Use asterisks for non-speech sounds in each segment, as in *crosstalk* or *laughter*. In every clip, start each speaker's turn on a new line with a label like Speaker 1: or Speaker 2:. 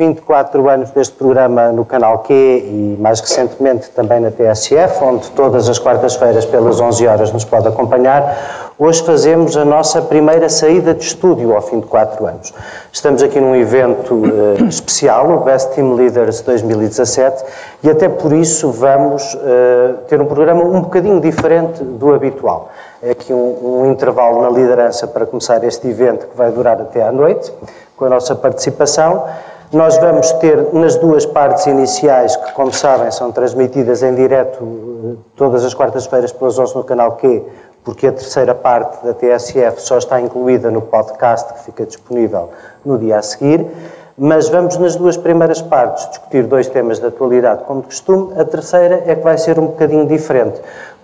Speaker 1: 24 anos deste programa no Canal Q e mais recentemente também na TSF, onde todas as quartas-feiras pelas 11 horas nos pode acompanhar. Hoje fazemos a nossa primeira saída de estúdio ao fim de 4 anos. Estamos aqui num evento uh, especial, o Best Team Leaders 2017, e até por isso vamos uh, ter um programa um bocadinho diferente do habitual. É aqui um, um intervalo na liderança para começar este evento que vai durar até à noite com a nossa participação. Nós vamos ter nas duas partes iniciais, que, como sabem, são transmitidas em direto eh, todas as quartas-feiras pelas 11 no canal Q, porque a terceira parte da TSF só está incluída no podcast que fica disponível no dia a seguir. Mas vamos nas duas primeiras partes discutir dois temas de atualidade, como de costume. A terceira é que vai ser um bocadinho diferente,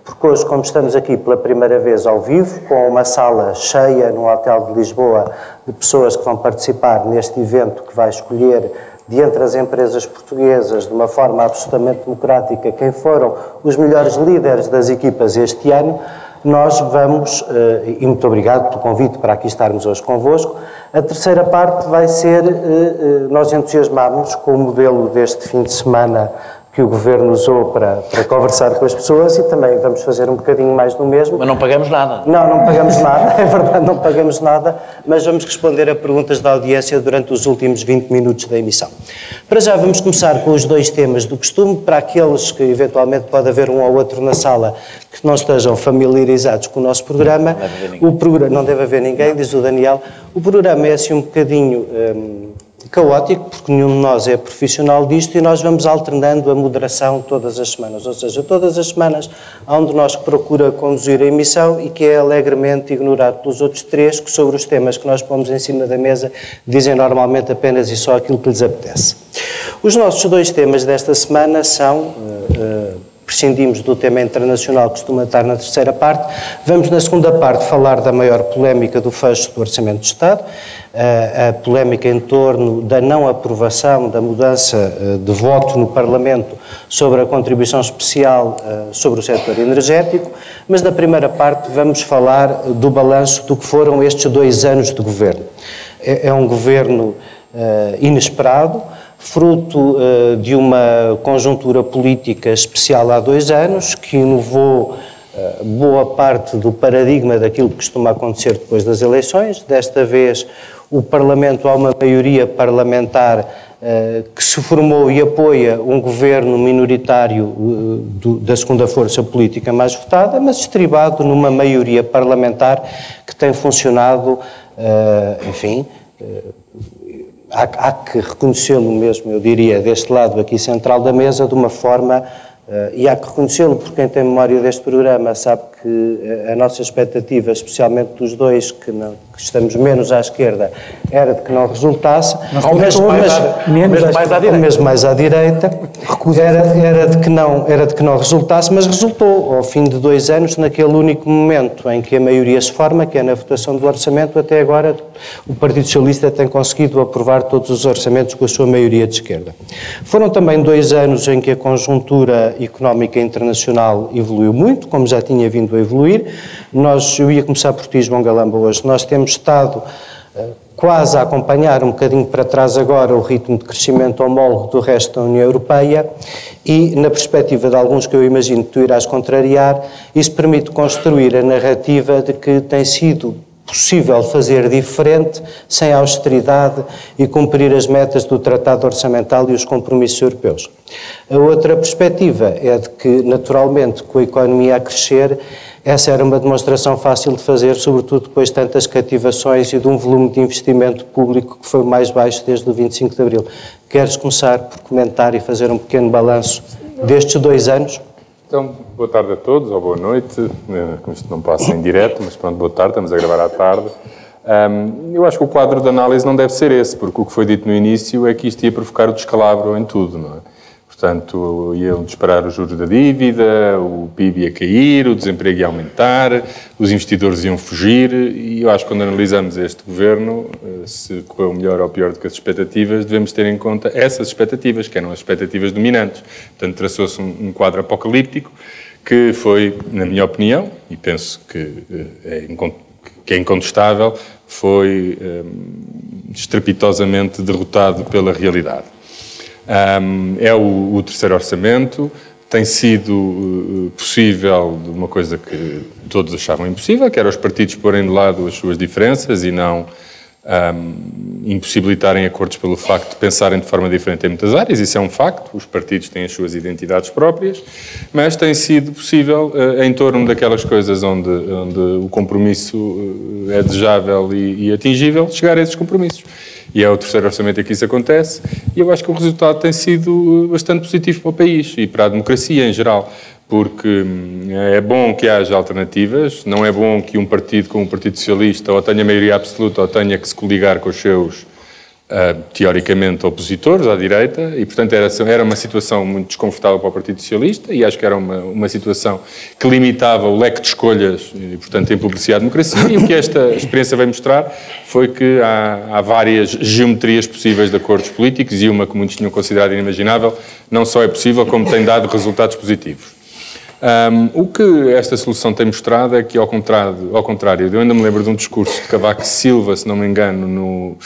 Speaker 1: porque hoje, como estamos aqui pela primeira vez ao vivo, com uma sala cheia no Hotel de Lisboa de pessoas que vão participar neste evento que vai escolher de entre as empresas portuguesas, de uma forma absolutamente democrática, quem foram os melhores líderes das equipas este ano, nós vamos, eh, e muito obrigado pelo convite para aqui estarmos hoje convosco, a terceira parte vai ser, eh, eh, nós entusiasmamos com o modelo deste fim de semana que o Governo usou para, para conversar com as pessoas e também vamos fazer um bocadinho mais do mesmo.
Speaker 2: Mas não pagamos nada.
Speaker 1: Não, não pagamos nada, *laughs* é verdade, não pagamos nada, mas vamos responder a perguntas da audiência durante os últimos 20 minutos da emissão. Para já vamos começar com os dois temas do costume, para aqueles que eventualmente pode haver um ou outro na sala que não estejam familiarizados com o nosso programa.
Speaker 2: Não deve haver ninguém.
Speaker 1: O programa, não deve haver ninguém, diz o Daniel. O programa é assim um bocadinho... Hum, caótico, porque nenhum de nós é profissional disto e nós vamos alternando a moderação todas as semanas. Ou seja, todas as semanas há um de nós que procura conduzir a emissão e que é alegremente ignorado pelos outros três que, sobre os temas que nós pomos em cima da mesa, dizem normalmente apenas e só aquilo que lhes apetece. Os nossos dois temas desta semana são. Uh, uh, prescindimos do tema internacional que costuma estar na terceira parte. Vamos, na segunda parte, falar da maior polémica do fecho do Orçamento de Estado, a, a polémica em torno da não aprovação da mudança eh, de voto no Parlamento sobre a contribuição especial eh, sobre o setor energético, mas na primeira parte vamos falar do balanço do que foram estes dois anos de governo. É, é um governo inesperado, fruto uh, de uma conjuntura política especial há dois anos, que inovou uh, boa parte do paradigma daquilo que costuma acontecer depois das eleições. Desta vez, o Parlamento, há uma maioria parlamentar uh, que se formou e apoia um governo minoritário do, da segunda força política mais votada, mas estribado numa maioria parlamentar que tem funcionado, enfim há, há que reconhecê-lo mesmo, eu diria, deste lado aqui central da mesa, de uma forma Uh, e há que reconhecê-lo, porque quem tem memória deste programa sabe que a nossa expectativa, especialmente dos dois que, não, que estamos menos à esquerda, era de que não resultasse,
Speaker 2: mas, mas, mais, menos mesmo mais à direita,
Speaker 1: mesmo mais à direita era, era, de que não, era de que não resultasse, mas resultou, ao fim de dois anos, naquele único momento em que a maioria se forma, que é na votação do orçamento, até agora o Partido Socialista tem conseguido aprovar todos os orçamentos com a sua maioria de esquerda. Foram também dois anos em que a conjuntura económica internacional evoluiu muito, como já tinha vindo a evoluir. Nós, eu ia começar por ti, João Galamba, hoje. Nós temos estado uh, quase a acompanhar um bocadinho para trás agora o ritmo de crescimento homólogo do resto da União Europeia e, na perspectiva de alguns que eu imagino que tu irás contrariar, isso permite construir a narrativa de que tem sido possível fazer diferente sem austeridade e cumprir as metas do Tratado Orçamental e os compromissos europeus. A outra perspectiva é de que, naturalmente, com a economia a crescer, essa era uma demonstração fácil de fazer, sobretudo depois de tantas cativações e de um volume de investimento público que foi mais baixo desde o 25 de Abril. Queres começar por comentar e fazer um pequeno balanço destes dois anos?
Speaker 3: Então, boa tarde a todos, ou boa noite, eh, como isto não passa em direto, mas pronto, boa tarde, estamos a gravar à tarde. Um, eu acho que o quadro de análise não deve ser esse, porque o que foi dito no início é que isto ia provocar o descalabro em tudo, não é? Portanto, iam disparar os juros da dívida, o PIB ia cair, o desemprego ia aumentar, os investidores iam fugir, e eu acho que quando analisamos este governo, eh, se correu melhor ou pior do que as expectativas, devemos ter em conta essas expectativas, que eram as expectativas dominantes. Portanto, traçou-se um, quadro apocalíptico que foi, na minha opinião, e penso que eh, é, que é incontestável, foi um, estrepitosamente derrotado pela realidade. Um, é o, o, terceiro orçamento, tem sido uh, possível de uma coisa que todos achavam impossível, que era os partidos porem de lado as suas diferenças e não um, impossibilitarem acordos pelo facto de pensarem de forma diferente em muitas áreas, isso é um facto, os partidos têm as suas identidades próprias, mas tem sido possível, uh, em torno daquelas coisas onde, onde o compromisso uh, é desejável e, e atingível, chegar a esses compromissos e é o terceiro orçamento em que isso acontece, e eu acho que o resultado tem sido bastante positivo para o país e para a democracia em geral, porque hum, é bom que haja alternativas, não é bom que um partido como o Partido Socialista ou tenha maioria absoluta ou tenha que se coligar com os seus uh, teoricamente opositores à direita e, portanto, era, era uma situação muito desconfortável para o Partido Socialista e acho que era uma, uma situação que limitava o leque de escolhas e, portanto, empobrecia a democracia. E o que esta *laughs* experiência veio mostrar foi que há, há várias geometrias possíveis de acordos políticos e uma que muitos tinham considerado inimaginável não só é possível, como tem dado resultados positivos. Um, o que esta solução tem mostrado é que, ao contrário, ao contrário, eu ainda me lembro de um discurso de Cavaco Silva, se não me engano, no,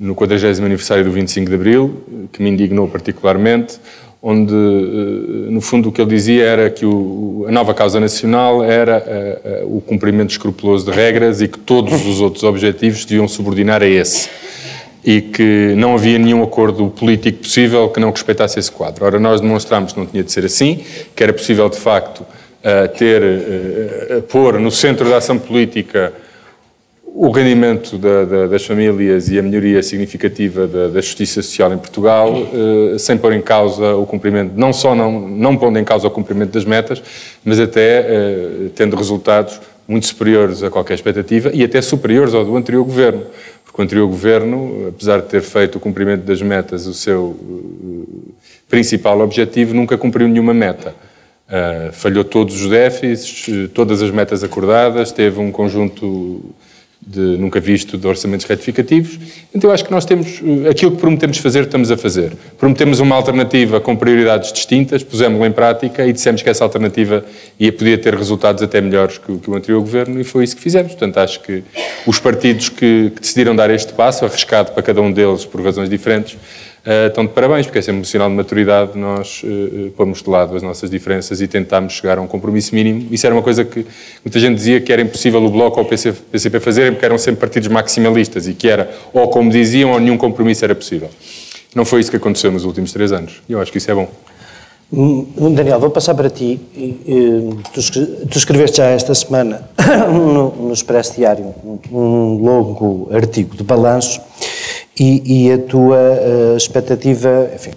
Speaker 3: no 40 aniversário do 25 de Abril, que me indignou particularmente, onde, eh, no fundo, o que ele dizia era que o, a nova causa nacional era uh, uh, o cumprimento escrupuloso de regras e que todos os outros objetivos deviam subordinar a esse. E que não havia nenhum acordo político possível que não respeitasse esse quadro. Ora, nós demonstramos que não tinha de ser assim, que era possível, de facto, ter, pôr no centro da ação política o rendimento da, da, das famílias e a melhoria significativa da, da justiça social em Portugal, eh, sem pôr em causa o cumprimento, não só não, não pondo em causa o cumprimento das metas, mas até eh, tendo resultados muito superiores a qualquer expectativa e até superiores ao do anterior governo. Porque o anterior governo, apesar de ter feito o cumprimento das metas o seu eh, principal objetivo, nunca cumpriu nenhuma meta. Uh, falhou todos os déficits, todas as metas acordadas, teve um conjunto de nunca visto de orçamentos retificativos. Então eu acho que nós temos eh, aquilo que prometemos fazer, estamos a fazer. Prometemos uma alternativa com prioridades distintas, pusemos-la em prática e dissemos que essa alternativa ia podia ter resultados até melhores que, que, o anterior governo e foi isso que fizemos. Portanto, acho que os partidos que, que decidiram dar este passo, arriscado para cada um deles por razões diferentes, estão de parabéns, porque é um sinal de maturidade nós uh, pomos de lado as nossas diferenças e tentámos chegar a um compromisso mínimo. Isso era uma coisa que muita gente dizia que era impossível o Bloco ou o PCP fazerem, porque eram sempre partidos maximalistas e que era, ou como diziam, ou nenhum compromisso era possível. Não foi isso que aconteceu nos últimos três anos. E eu acho que isso é bom.
Speaker 1: Hum, Daniel, vou passar para ti. Tu escreveste já esta semana *coughs* no Expresso Diário um longo artigo de balanço e, e a tua uh, expectativa, enfim,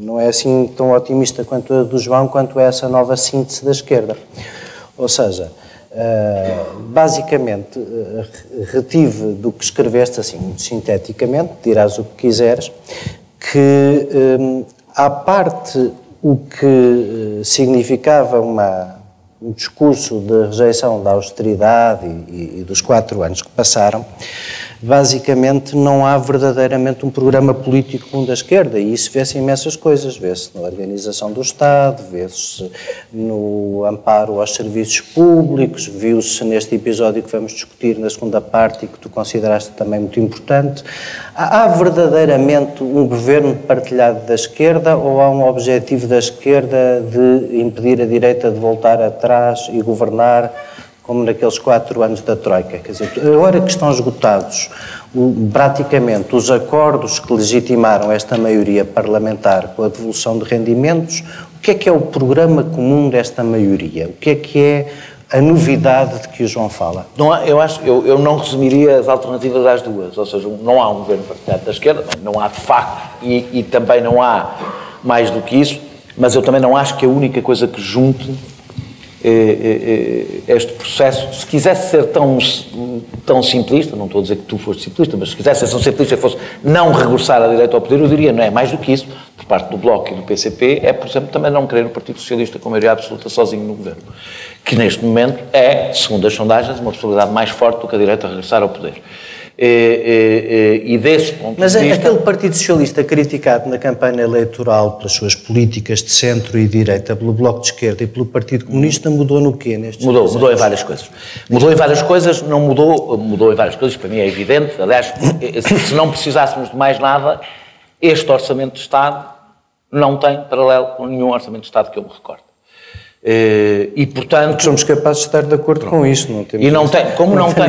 Speaker 1: não é assim tão otimista quanto a do João, quanto é essa nova síntese da esquerda. Ou seja, uh, basicamente, uh, retive do que escreveste, assim, muito sinteticamente, dirás o que quiseres, que um, à parte o que significava uma, um discurso de rejeição da austeridade e, e dos quatro anos que passaram, basicamente não há verdadeiramente um programa político da esquerda. E isso vê-se em imensas coisas, vê-se na organização do Estado, vê-se no amparo aos serviços públicos, viu-se neste episódio que vamos discutir na segunda parte e que tu consideraste também muito importante. Há verdadeiramente um governo partilhado da esquerda ou há um objetivo da esquerda de impedir a direita de voltar atrás e governar como naqueles quatro anos da Troika. Quer dizer, agora que estão esgotados praticamente os acordos que legitimaram esta maioria parlamentar com a devolução de rendimentos, o que é que é o programa comum desta maioria? O que é que é a novidade de que o João fala?
Speaker 2: Não há, eu, acho, eu, eu não resumiria as alternativas às duas, ou seja, não há um governo partilhado da esquerda, não há de facto, e, e também não há mais do que isso, mas eu também não acho que a única coisa que junte este processo, se quisesse ser tão, tão simplista, não estou a dizer que tu foste simplista, mas se quisesse ser tão simplista e fosse não regressar à direita ao poder, eu diria, não é mais do que isso, por parte do Bloco e do PCP, é, por exemplo, também não querer o Partido Socialista com maioria absoluta sozinho no governo, que neste momento é, segundo as sondagens, uma possibilidade mais forte do que a direita regressar ao poder. E, e, e desse ponto
Speaker 1: Mas
Speaker 2: de
Speaker 1: é
Speaker 2: vista...
Speaker 1: aquele Partido Socialista criticado na campanha eleitoral pelas suas políticas de centro e direita, pelo Bloco de Esquerda e pelo Partido Comunista, mudou no quê nestes
Speaker 2: Mudou, mudou em várias coisas. Mudou em várias coisas, não mudou, mudou em várias coisas, para mim é evidente. Aliás, se não precisássemos de mais nada, este Orçamento de Estado não tem paralelo com nenhum Orçamento de Estado que eu me recordo. Eh, E, portanto,
Speaker 1: Somos capazes de estar de acordo com isso, não temos
Speaker 2: e não tem, como não tem.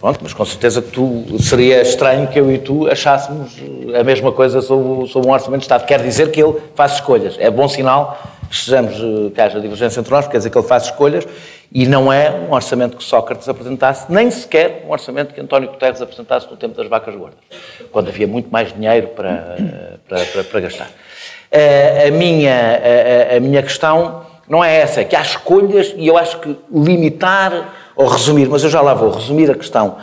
Speaker 2: Pronto, mas com certeza tu, seria estranho que eu e tu achássemos a mesma coisa sobre, sobre um Orçamento de Estado. Quer dizer que ele faz escolhas. É bom sinal que estejamos, eh, que haja divergência entre nós, quer dizer que ele faz escolhas e não é um orçamento que Sócrates apresentasse, nem sequer um orçamento que António Guterres apresentasse no tempo das vacas gordas, quando havia muito mais dinheiro para, para, para, para gastar. Eh, A minha, a- a, a minha questão não é essa, é que há escolhas e eu acho que limitar ou resumir, mas eu já lá vou, resumir a questão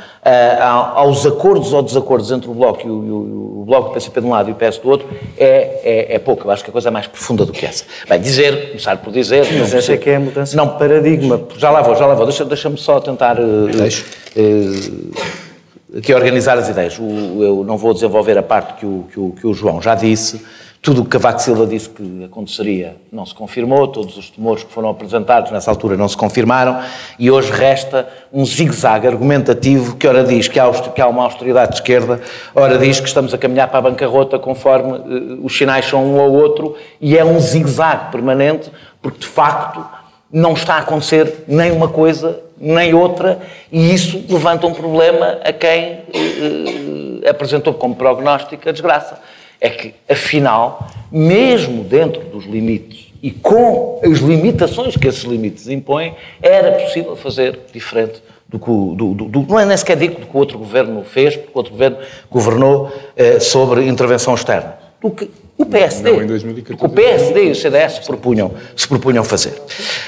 Speaker 2: ao- aos acordos ou desacordos entre o Bloco e o, e o- o Bloco do PCP de um lado e o PS do outro é, é, é pouco. Eu acho que a coisa é mais profunda do que essa. Bem, dizer, começar por dizer... não
Speaker 1: Mas essa é que é a mudança
Speaker 2: não,
Speaker 1: de paradigma.
Speaker 2: já lá vou, já lá vou. Deixa- Deixa-me só tentar eh,
Speaker 1: Deixo.
Speaker 2: eh, aqui organizar as ideias. O- eu não vou desenvolver a parte que o, que o, que o João já disse. Tudo o que Cavaco Silva disse que aconteceria não se confirmou, todos os temores que foram apresentados nessa altura não se confirmaram e hoje resta um zigue-zague argumentativo que ora diz que há, que há uma austeridade de esquerda, ora diz que estamos a caminhar para a bancarrota conforme eh, os sinais são um ou outro e é um zigue-zague permanente porque de facto não está a acontecer nem uma coisa nem outra, e isso levanta um problema a quem eh, apresentou como prognóstico a desgraça. É que, afinal, mesmo dentro dos limites e com as limitações que esses limites impõem, era possível fazer diferente do que o, do, do- não é nem sequer digo do que o outro governo fez, porque o outro governo governou eh, sobre intervenção externa. Do que o PSD,
Speaker 3: Não, em 2014.
Speaker 2: do que o PSD e o CDS se propunham, se propunham fazer.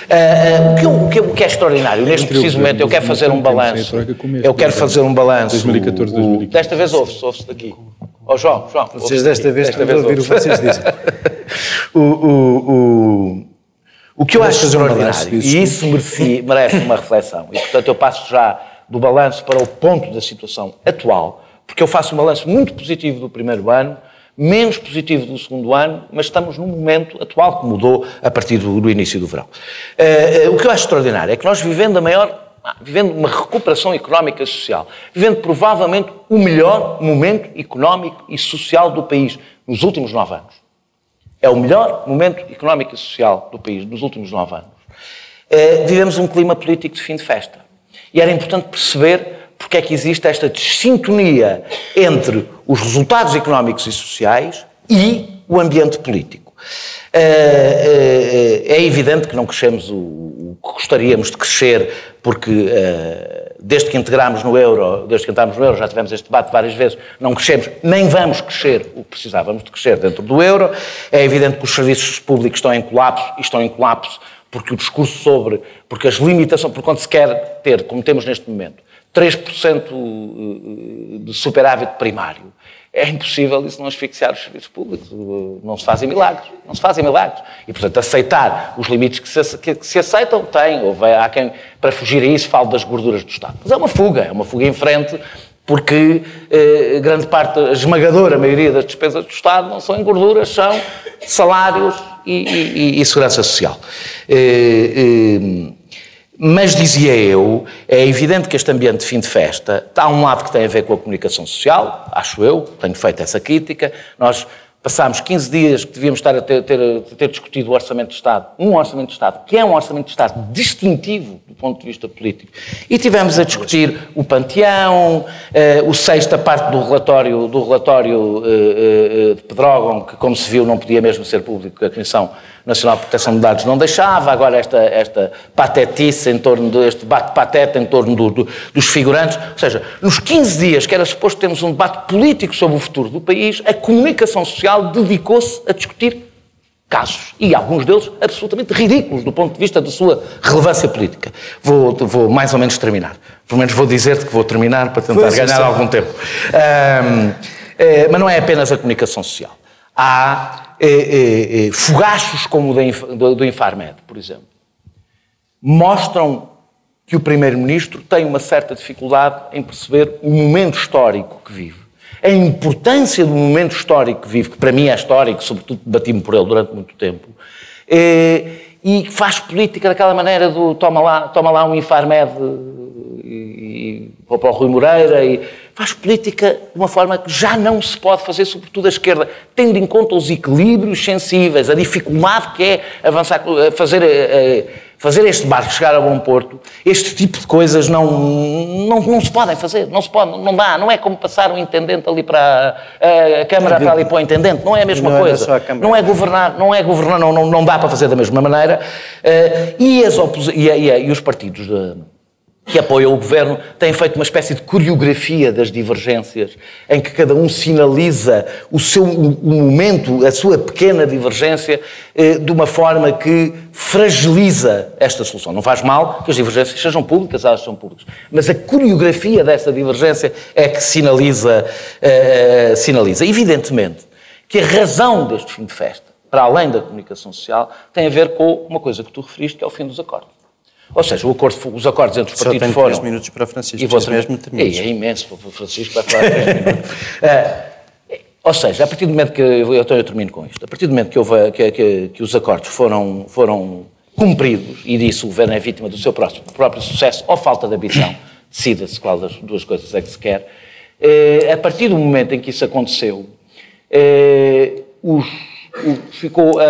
Speaker 2: Ah, ah, o, que, eu- o que eu- o que é extraordinário, neste preciso momento, eu quero fazer um balanço. Eu quero fazer um balanço.
Speaker 3: 2014,
Speaker 2: o-
Speaker 3: 2015.
Speaker 2: Desta vez ouve-se, ouve-se daqui. Ó João, João.
Speaker 1: Vocês desta vez estão a ouvir o que vocês dizem. *laughs*
Speaker 2: o, o, o, o que eu
Speaker 1: Vais
Speaker 2: acho
Speaker 1: um
Speaker 2: extraordinário, e isso merece, merece uma reflexão, e portanto eu passo já do balanço para o ponto da situação atual, porque eu faço um balanço muito positivo do primeiro ano, menos positivo do segundo ano, mas estamos num momento atual que mudou a partir do, do início do verão. Eh, o que eu acho extraordinário é que nós vivendo a maior ah, vivendo uma recuperação económica e social, vivendo provavelmente o melhor momento económico e social do país nos últimos nove anos. É o melhor momento económico e social do país nos últimos nove anos. Eh, vivemos um clima político de fim de festa. E era importante perceber porque é que existe esta desintonia entre os resultados económicos e sociais e o ambiente político. Eh, eh, é evidente que não crescemos o, que gostaríamos de crescer, porque eh, desde que integramos no euro, desde que entramos no euro, já tivemos este debate várias vezes, não crescemos, nem vamos crescer o que precisávamos de crescer dentro do euro. É evidente que os serviços públicos estão em colapso e estão em colapso porque o discurso sobre, porque as limitações, porque quando se quer ter, como temos neste momento, 3% de superávit primário, é impossível isso não asfixiar os serviços públicos. Não se fazem milagres. Não se fazem milagres. E, portanto, aceitar os limites que se, que, que se aceitam, tem. Houve, há quem, para fugir a isso, fale das gorduras do Estado. Mas é uma fuga. É uma fuga em frente, porque eh, grande parte, a esmagadora maioria das despesas do Estado não são em gorduras, são salários e, e- e segurança social. Eh, eh, mas dizia eu, é evidente que este ambiente de fim de festa está a um lado que tem a ver com a comunicação social, acho eu, tenho feito essa crítica. Nós passámos 15 dias que devíamos estar a ter, ter- ter discutido o Orçamento de Estado, um Orçamento de Estado que é um Orçamento de Estado distintivo do ponto de vista político, e tivemos a discutir o Panteão, eh, o sexta parte do relatório, do relatório eh, eh, de Pedrógão, que como se viu não podia mesmo ser público, a Comissão Nacional de Proteção de Dados não deixava, agora esta, esta patetice em torno deste debate pateta em torno do- do- dos figurantes. Ou seja, nos 15 dias que era suposto termos um debate político sobre o futuro do país, a comunicação social dedicou-se a discutir casos, e alguns deles absolutamente ridículos do ponto de vista da sua relevância política. Vou, vou mais ou menos terminar. Pelo menos vou dizer-te que vou terminar para tentar ganhar
Speaker 1: sim.
Speaker 2: algum tempo. Ahm, eh, mas não é apenas a comunicação social. Há eh, eh, fogachos como o Inf- do, do Infarmed, por exemplo. Mostram que o Primeiro-Ministro tem uma certa dificuldade em perceber o momento histórico que vive. A importância do momento histórico que vive, que para mim é histórico, sobretudo bati-me por ele durante muito tempo, é, e faz política daquela maneira do toma lá, toma lá um Infarmed e, e para o Rui Moreira e faz política de uma forma que já não se pode fazer, sobretudo a esquerda, tendo em conta os equilíbrios sensíveis, a dificuldade que é avançar, fazer, fazer este barco chegar a bom porto, este tipo de coisas não, não, não se podem fazer, não se pode, não dá, não é como passar o intendente ali para a, a Câmara para ali para o intendente, não é a mesma
Speaker 1: Não é
Speaker 2: coisa.
Speaker 1: a Câmara.
Speaker 2: Não é governar, não é governar, não, não, não dá para fazer da mesma maneira. Eh, e, as e, e e os partidos de- que apoiam o governo têm feito uma espécie de coreografia das divergências, em que cada um sinaliza o seu o momento, a sua pequena divergência, eh, de uma forma que fragiliza esta solução. Não faz mal que as divergências sejam públicas, elas são públicas, mas a coreografia dessa divergência é que sinaliza, eh, sinaliza. Evidentemente que a razão deste fim de festa, para além da comunicação social, tem a ver com uma coisa que tu referiste, que é o fim dos acordos. Ou seja, acordo, os acordos entre os
Speaker 1: Só
Speaker 2: partidos
Speaker 1: tenho
Speaker 2: foram...
Speaker 1: três minutos para Francisco,
Speaker 2: E vou
Speaker 1: mesmo terminar.
Speaker 2: É, é imenso, o Francisco vai falar minutos. Eh, ou seja, a partir do momento que... Eu, eu, eu termino com isto. A partir do momento que, houve, que, que- que os acordos foram, foram cumpridos, e disso o governo é vítima do seu próprio, próprio sucesso ou falta de ambição, *coughs* decida-se qual das duas coisas é que se quer, eh, a partir do momento em que isso aconteceu, eh, os- ficou, a,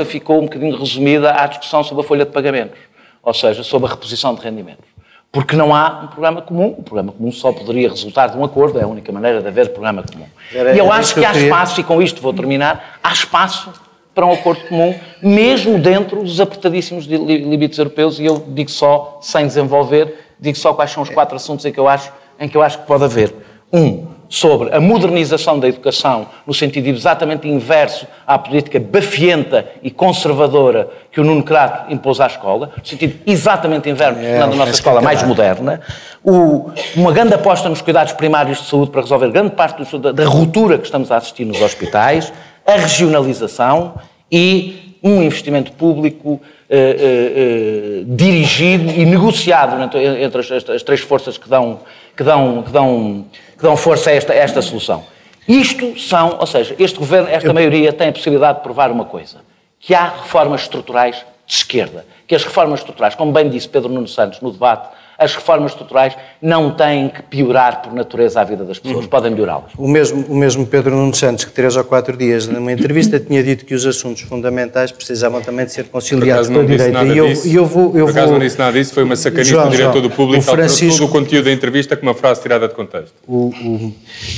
Speaker 2: a, ficou um bocadinho resumida à discussão sobre a folha de pagamentos, ou seja, sobre a reposição de rendimentos. Porque não há um programa comum. O programa comum só poderia resultar de um acordo, é a única maneira de haver programa comum.
Speaker 1: Era-
Speaker 2: e eu acho que há espaço, e com isto vou terminar, há espaço para um acordo comum, mesmo dentro dos apertadíssimos limites europeus, e eu digo só, sem desenvolver, digo só quais são os quatro assuntos em que eu acho, em que, eu acho que pode haver. Um, sobre a modernização da educação, no sentido exatamente inverso à política bafienta e conservadora que o Nuno Crato impôs à escola, no sentido exatamente inverso,
Speaker 1: É,
Speaker 2: tornando a nossa
Speaker 1: é
Speaker 2: escola mais moderna, o- uma grande aposta nos cuidados primários de saúde para resolver grande parte do- da, da ruptura que estamos a assistir nos hospitais, a regionalização e um investimento público eh, eh, dirigido e negociado entre, entre as, as- as três forças que dão, que dão, que dão, que dão força a esta, a esta solução. Isto são, ou seja, este governo, esta maioria tem a possibilidade de provar uma coisa, que há reformas estruturais de esquerda, que as reformas estruturais, como bem disse Pedro Nuno Santos no debate, as reformas estruturais não têm que piorar por natureza a vida das pessoas, podem melhorá-las.
Speaker 1: O mesmo, o mesmo Pedro Nuno Santos, que três ou quatro dias numa entrevista tinha dito que os assuntos fundamentais precisavam também de ser conciliados com a
Speaker 3: não disse
Speaker 1: direita.
Speaker 3: nada
Speaker 1: E eu,
Speaker 3: disso.
Speaker 1: eu vou, eu
Speaker 3: Por acaso
Speaker 1: vou-
Speaker 3: não disse nada disso, foi uma sacanista
Speaker 1: João,
Speaker 3: do diretor
Speaker 1: João,
Speaker 3: do público,
Speaker 1: o Francisco-
Speaker 3: todo o conteúdo da entrevista com uma frase tirada de contexto.
Speaker 1: o, o-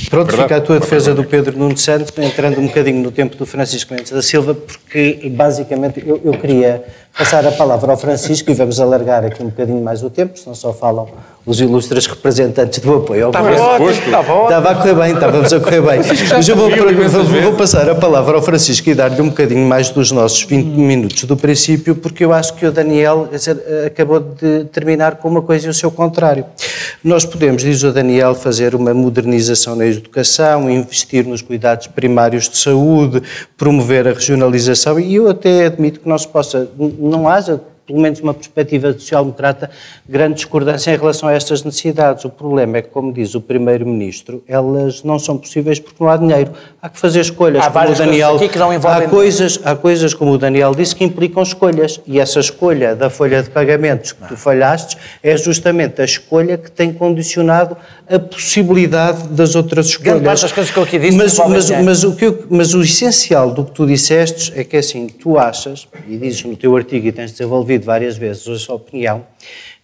Speaker 1: Pronto,
Speaker 3: Verdade?
Speaker 1: fica a tua defesa do Pedro Nuno Santos, entrando um bocadinho no tempo do Francisco Mendes da Silva, porque basicamente eu, eu queria passar a palavra ao Francisco e vamos alargar aqui um bocadinho mais o tempo, senão só falam os ilustres representantes do apoio ao
Speaker 2: Estava
Speaker 1: governo.
Speaker 2: ótimo, estava ótimo.
Speaker 1: Estava a correr bem, estávamos a correr bem. Mas eu vou, vou- vou passar a palavra ao Francisco e dar-lhe um bocadinho mais dos nossos 20 minutos do princípio, porque eu acho que o Daniel dizer, acabou de terminar com uma coisa e o seu contrário. Nós podemos, diz o Daniel, fazer uma modernização na educação, investir nos cuidados primários de saúde, promover a regionalização, e eu até admito que não se possa, não haja pelo menos uma perspectiva social-democrata, grande discordância em relação a estas necessidades. O problema é que, como diz o Primeiro-Ministro, elas não são possíveis porque não há dinheiro. Há que fazer escolhas.
Speaker 2: Há várias coisas
Speaker 1: Daniel,
Speaker 2: aqui que não envolvem
Speaker 1: há coisas, há coisas, como o Daniel disse, que implicam escolhas. E essa escolha da folha de pagamentos que tu falhaste é justamente a escolha que tem condicionado a possibilidade das outras escolhas.
Speaker 2: Grande das coisas que eu aqui disse
Speaker 1: mas, mas,
Speaker 2: dinheiro.
Speaker 1: mas o eu- mas o essencial do que tu disseste é que assim, tu achas, e dizes no teu artigo e tens desenvolvido várias vezes a sua opinião,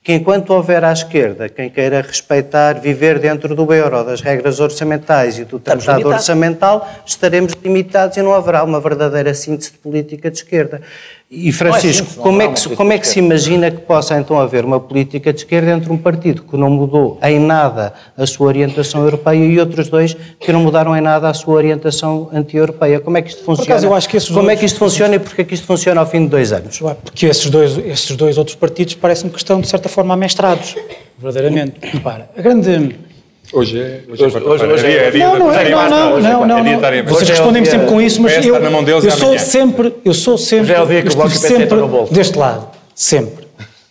Speaker 1: que enquanto houver à esquerda quem queira respeitar, viver dentro do euro, das regras orçamentais e do
Speaker 2: Estamos
Speaker 1: tratado
Speaker 2: limitados.
Speaker 1: orçamental, estaremos limitados e não haverá uma verdadeira síntese de política de esquerda. E Francisco,
Speaker 2: síntese, não
Speaker 1: como, é que, como é que se imagina que possa então haver uma política de esquerda entre um partido que não mudou em nada a sua orientação europeia e outros dois que não mudaram em nada a sua orientação anti-europeia? Como é que isto funciona?
Speaker 4: acaso, eu acho que esses
Speaker 1: como é
Speaker 4: dois-
Speaker 1: que isto funciona e porquê é que isto funciona ao fim de dois anos?
Speaker 4: Porque esses dois, esses dois outros partidos parecem que estão, de certa forma, amestrados. Verdadeiramente. Repara, a grande.
Speaker 3: Hoje é, hoje é
Speaker 2: Hoje- hoje é-
Speaker 4: Não, não,
Speaker 3: é
Speaker 4: não, não,
Speaker 3: é
Speaker 4: não, não, Vocês respondem-me sempre com isso, mas eu, eu sou sempre, eu sou sempre,
Speaker 2: Já é o dia que o
Speaker 4: eu
Speaker 2: Bloco
Speaker 4: sempre deste lado, sempre.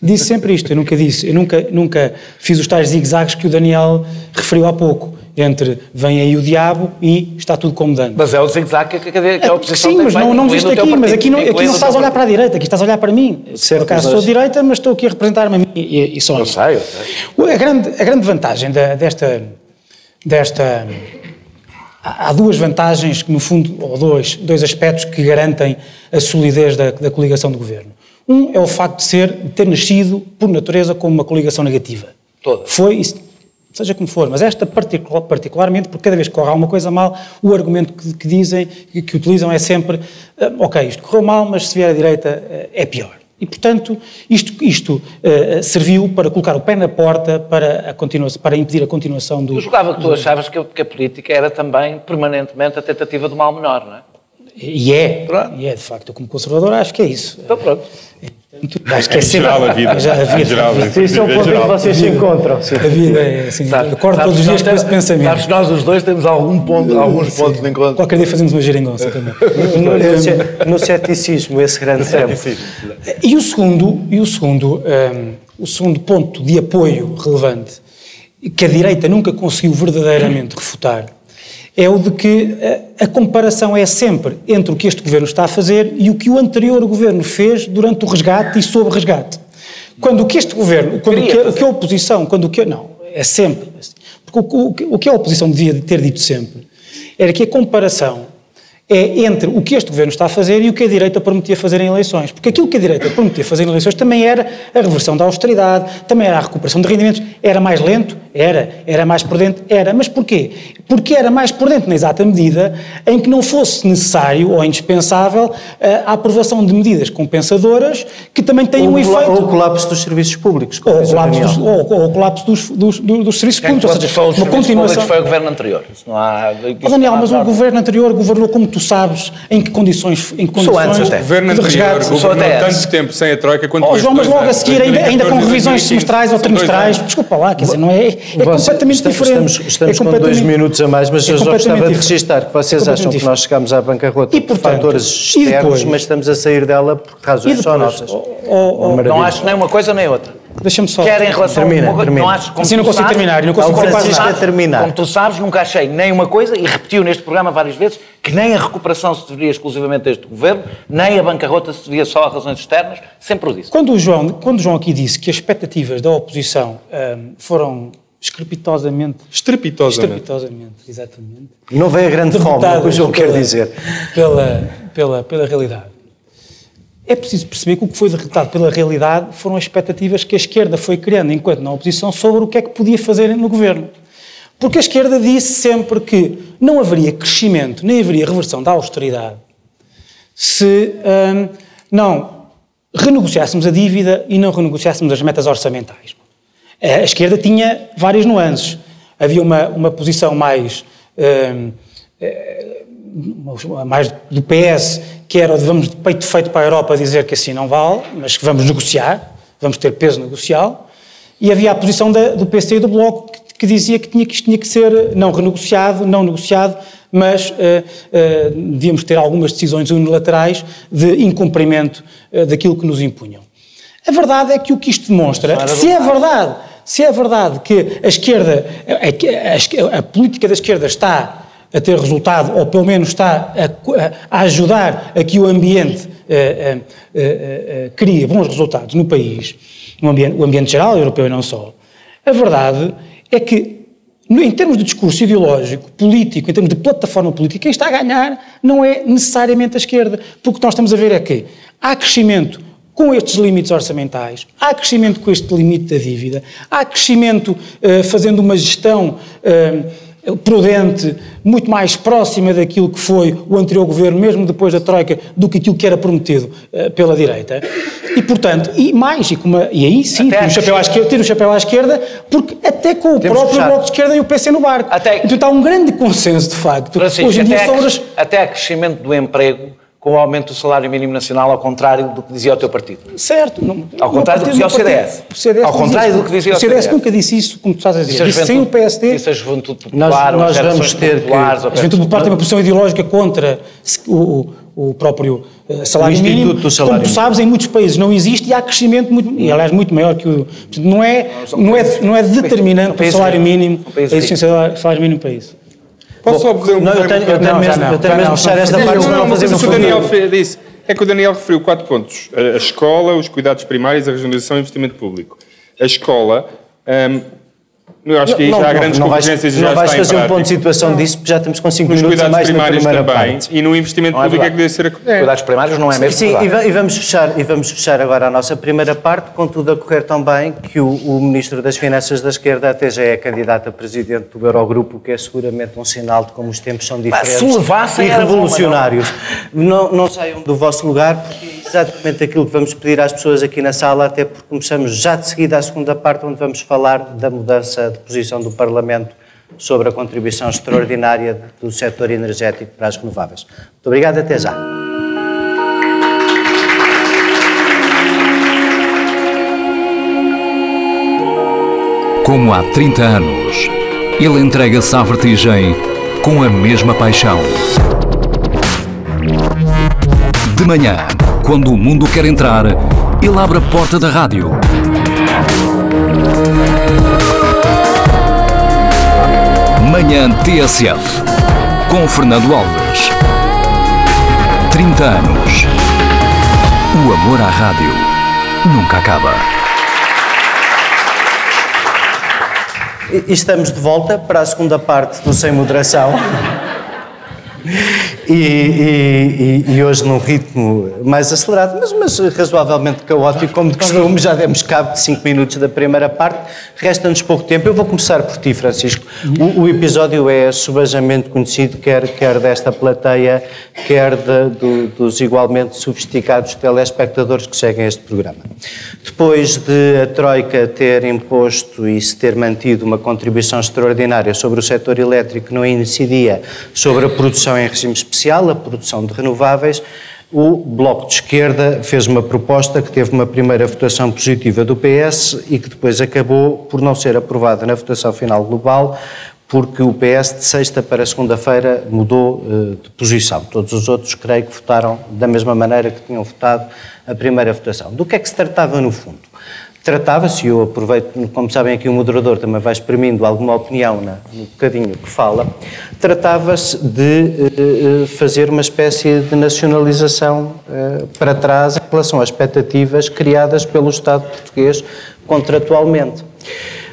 Speaker 4: Disse sempre isto, eu nunca disse, eu nunca, nunca fiz os tais zigue-zagues que o Daniel referiu há pouco, entre vem aí o diabo e está tudo como dando.
Speaker 2: Mas é o zigue-zague que, que, que a oposição
Speaker 4: Sim, mas não, não viste aqui, mas
Speaker 2: partido,
Speaker 4: aqui não, aqui não estás a olhar para a direita, aqui estás a olhar para mim.
Speaker 1: Certo,
Speaker 4: Por acaso
Speaker 1: mas-
Speaker 4: sou de direita, mas estou aqui a representar-me a mim e, e só
Speaker 2: Eu sei, eu sei.
Speaker 4: A grande, a grande vantagem da- desta, desta. Há duas vantagens que, no fundo, ou dois, dois aspectos que garantem a solidez da, da coligação de governo. Um é o facto de ser, de ter nascido, por natureza, como uma coligação negativa.
Speaker 2: Toda.
Speaker 4: Foi, isso- seja como for, mas esta particular- particularmente, porque cada vez que corre alguma coisa mal, o argumento que, que dizem, que, que utilizam é sempre, ah, ok, isto correu mal, mas se vier à direita ah, é pior. E, portanto, isto, isto ah, serviu para colocar o pé na porta para, a continua, para impedir a continuação do...
Speaker 2: Eu julgava que tu achavas que a, que a política era também permanentemente a tentativa do mal menor, não é?
Speaker 4: E é,
Speaker 2: Pronto.
Speaker 4: e é, de facto, eu como conservador acho que é isso.
Speaker 2: Então pronto.
Speaker 4: Portanto, acho que é
Speaker 3: Em
Speaker 4: sempre...
Speaker 3: geral, a vida. *laughs*
Speaker 4: Já, a vida,
Speaker 3: geral,
Speaker 4: a vida.
Speaker 1: Sim, isso é um
Speaker 3: Em
Speaker 1: ponto em que vocês se encontram. Sim.
Speaker 4: A vida é assim,
Speaker 2: Sabes-
Speaker 4: acordo
Speaker 2: sabes
Speaker 4: todos os dias com esse pensamento.
Speaker 2: Sabes que nós os dois temos algum ponto, alguns pontos de encontro.
Speaker 4: Qualquer dia fazemos uma geringonça também. *laughs*
Speaker 1: No, no, no ceticismo, esse grande tema.
Speaker 4: E o segundo, e o segundo, hum, o segundo ponto de apoio relevante que a direita nunca conseguiu verdadeiramente refutar é o de que a, a comparação é sempre entre o que este governo está a fazer e o que o anterior governo fez durante o resgate e sob resgate. Quando o que este governo, quando o que, a- o que a oposição, quando o que não, é sempre, assim. porque o, o o que a oposição devia ter dito sempre era que a comparação é entre o que este governo está a fazer e o que a direita prometia fazer em eleições. Porque aquilo que a direita prometia fazer em eleições também era a reversão da austeridade, também era a recuperação de rendimentos. Era mais lento? Era. Era mais prudente? Era. Mas porquê? Porque era mais prudente na exata medida em que não fosse necessário ou indispensável eh, a aprovação de medidas compensadoras que também têm
Speaker 1: Ou,
Speaker 4: um efeito.
Speaker 1: ou o colapso dos serviços públicos.
Speaker 4: Ou o colapso, dos, ou- ou o colapso dos, dos, dos- dos serviços
Speaker 2: Quem
Speaker 4: públicos, ou seja, uma continuação.
Speaker 2: foi o governo anterior. Isso não há...
Speaker 4: Ó Daniel, mas o governo anterior governou, como tu sabes, em que condições, em que condições
Speaker 2: antes até.
Speaker 3: O governo
Speaker 4: de
Speaker 3: anterior
Speaker 4: resgate.
Speaker 3: Governou
Speaker 2: até
Speaker 3: tanto
Speaker 2: antes.
Speaker 3: tempo sem a Troika quanto
Speaker 4: Oh, João, mas logo a
Speaker 3: anos,
Speaker 4: seguir, ainda, ainda com
Speaker 3: 2014,
Speaker 4: revisões
Speaker 3: 2015,
Speaker 4: semestrais ou trimestrais, desculpa lá, quer dizer, não é, é completamente
Speaker 1: estamos,
Speaker 4: diferente.
Speaker 1: Estamos, estamos
Speaker 4: é
Speaker 1: com dois minutos a mais, mas
Speaker 4: é
Speaker 1: eu já gostava de registar que vocês
Speaker 4: É
Speaker 1: acham que nós chegamos à bancarrota
Speaker 4: E,
Speaker 1: por
Speaker 4: portanto,
Speaker 1: fatores
Speaker 4: e
Speaker 1: externos,
Speaker 4: depois?
Speaker 1: mas estamos a sair dela por razões
Speaker 4: E
Speaker 1: só
Speaker 4: depois,
Speaker 1: nossas.
Speaker 4: oh, oh, oh,
Speaker 1: Uma
Speaker 2: Não acho nem uma coisa nem outra.
Speaker 4: Deixa-me só.
Speaker 2: Quer em relação
Speaker 1: Termina,
Speaker 2: a uma
Speaker 1: termina.
Speaker 2: não acho, como
Speaker 4: Assim não consigo
Speaker 2: sabes-
Speaker 4: terminar, não consigo
Speaker 2: como tu
Speaker 1: Francisco
Speaker 2: sabes-
Speaker 1: a terminar.
Speaker 2: Como tu sabes, nunca achei nem uma coisa, e repetiu neste programa várias vezes, que nem a recuperação se deveria exclusivamente deste governo, nem a bancarrota se devia só a razões externas, sempre o disse.
Speaker 4: Quando o, João, quando o João aqui disse que as expectativas da oposição ahm, foram estrepitosamente.
Speaker 3: Estrepitosamente.
Speaker 4: Estrepitosamente, exatamente.
Speaker 1: Não veio a grande fome, é o que o
Speaker 4: derrotadas
Speaker 1: João quer
Speaker 4: pela-
Speaker 1: dizer.
Speaker 4: Pela, pela, pela realidade. É preciso perceber que o que foi derrotado pela realidade foram as expectativas que a esquerda foi criando enquanto na oposição sobre o que é que podia fazer no governo. Porque a esquerda disse sempre que não haveria crescimento, nem haveria reversão da austeridade se hum, não renegociássemos a dívida e não renegociássemos as metas orçamentais. A esquerda tinha várias nuances. Havia uma, uma posição mais, hum, eh, mais do PS, que era vamos de peito feito para a Europa dizer que assim não vale, mas que vamos negociar, vamos ter peso negocial. E havia a posição da- do PC e do Bloco que, que dizia que, tinha, que isto tinha que ser não renegociado, não negociado, mas eh, eh, devíamos ter algumas decisões unilaterais de incumprimento eh, daquilo que nos impunham. A verdade é que o que isto demonstra, se é verdade, se é verdade que a esquerda, a, a- a a política da esquerda está a ter resultado, ou pelo menos está a, a- a ajudar a que o ambiente eh, eh, eh, eh, crie bons resultados no país, no ambiente, o ambiente geral europeu e não só, a verdade é que em termos de discurso ideológico, político, em termos de plataforma política, quem está a ganhar não é necessariamente a esquerda. Porque o que nós estamos a ver é que há crescimento com estes limites orçamentais, há crescimento com este limite da dívida, há crescimento eh, fazendo uma gestão eh, prudente, muito mais próxima daquilo que foi o anterior governo, mesmo depois da Troika, do que aquilo que era prometido eh, pela direita. E, portanto, e mais, e, uma- e aí sim, tiro o, chapéu à esquerda, tiro o chapéu à esquerda, porque até com o
Speaker 2: Temos
Speaker 4: próprio. Bloco de Esquerda e o PC no barco.
Speaker 2: Até-
Speaker 4: Então há um grande consenso, de facto,
Speaker 2: Francisco,
Speaker 4: hoje em dia
Speaker 2: até,
Speaker 4: sobre as...
Speaker 2: até há crescimento do emprego com o aumento do salário mínimo nacional, ao contrário do que dizia o teu partido.
Speaker 4: Certo. Não,
Speaker 2: Ao contrário do que dizia o CDS.
Speaker 4: O CDS
Speaker 2: Ao contrário
Speaker 4: isso.
Speaker 2: do que dizia o
Speaker 4: o CDS.
Speaker 2: CDS.
Speaker 4: nunca disse isso, como tu estás a dizer.
Speaker 2: Disse a
Speaker 4: Disse sem o PSD.
Speaker 2: Disse a juventude
Speaker 1: Nós-
Speaker 2: popular,
Speaker 1: nós
Speaker 2: as
Speaker 1: vamos ter que-
Speaker 2: populares, ou
Speaker 4: A Juventude Popular tem uma posição ideológica contra o, o, o próprio uh, salário
Speaker 1: Instituto
Speaker 4: mínimo.
Speaker 1: do salário
Speaker 4: Como tu sabes, em muitos países não existe e há crescimento muito, e aliás muito maior que o. Não é, não é, não é determinante
Speaker 2: são
Speaker 4: o salário mínimo, a existência do salário mínimo no país.
Speaker 3: Posso só fazer um
Speaker 1: Não, eu tenho, eu tenho
Speaker 4: Não,
Speaker 1: mesmo,
Speaker 4: não,
Speaker 1: eu tenho mesmo fechar esta parte,
Speaker 3: não,
Speaker 1: senão
Speaker 3: não,
Speaker 1: não
Speaker 3: mas o que o Daniel disse é que o Daniel referiu quatro pontos. A, a escola, os cuidados primários, a regionalização e o investimento público. A escola, hum, eu acho que aí já há grandes
Speaker 1: não vais,
Speaker 3: convergências
Speaker 1: não
Speaker 3: já
Speaker 1: vais
Speaker 3: está em
Speaker 1: fazer um ponto de situação disso, porque já estamos com 5
Speaker 3: Nos
Speaker 1: minutos a
Speaker 3: cuidados
Speaker 1: mais na
Speaker 3: primários
Speaker 1: primeira
Speaker 3: também
Speaker 1: parte.
Speaker 3: e no investimento
Speaker 2: Não é
Speaker 3: público é que deve ser... a- É.
Speaker 2: Cuidados primários não é mesmo
Speaker 1: Sim, e, va- e vamos fechar, e vamos fechar agora a nossa primeira parte, com tudo a correr tão bem que o, o Ministro das Finanças da Esquerda até já é candidato a Presidente do Eurogrupo, que é seguramente um sinal de como os tempos são diferentes
Speaker 2: se levassem
Speaker 1: e
Speaker 2: bom, mas não.
Speaker 1: revolucionários. Não, não saiam do vosso lugar, porque é exatamente aquilo que vamos pedir às pessoas aqui na sala, até porque começamos já de seguida a segunda parte, onde vamos falar da mudança de posição do Parlamento sobre a contribuição extraordinária do setor energético para as renováveis. Muito obrigado, até já.
Speaker 5: Como há 30 anos, ele entrega-se à vertigem com a mesma paixão. De manhã, quando o mundo quer entrar, ele abre a porta da rádio. Manhã TSF, com Fernando Alves. 30 anos. O amor à rádio nunca acaba.
Speaker 1: E estamos de volta para a segunda parte do Sem Moderação. E, e- e- hoje num ritmo mais acelerado, mas, mas razoavelmente caótico, como de costume, já demos cabo de 5 minutos da primeira parte, resta-nos pouco tempo. Eu vou começar por ti, Francisco. O, o episódio é subajamente conhecido, quer, quer desta plateia, quer de- do- dos igualmente sofisticados telespectadores que seguem este programa. Depois de a Troika ter imposto e se ter mantido uma contribuição extraordinária sobre o setor elétrico que não incidia sobre a produção em regime a produção de renováveis, o Bloco de Esquerda fez uma proposta que teve uma primeira votação positiva do PS e que depois acabou por não ser aprovada na votação final global, porque o PS de sexta para segunda-feira mudou eh, de posição. Todos os outros, creio que votaram da mesma maneira que tinham votado a primeira votação. Do que é que se tratava no fundo? Tratava-se, eu aproveito, como sabem aqui o moderador também vai exprimindo alguma opinião na, no bocadinho que fala, tratava-se de eh, eh, fazer uma espécie de nacionalização eh, para trás em relação às expectativas criadas pelo Estado português contratualmente.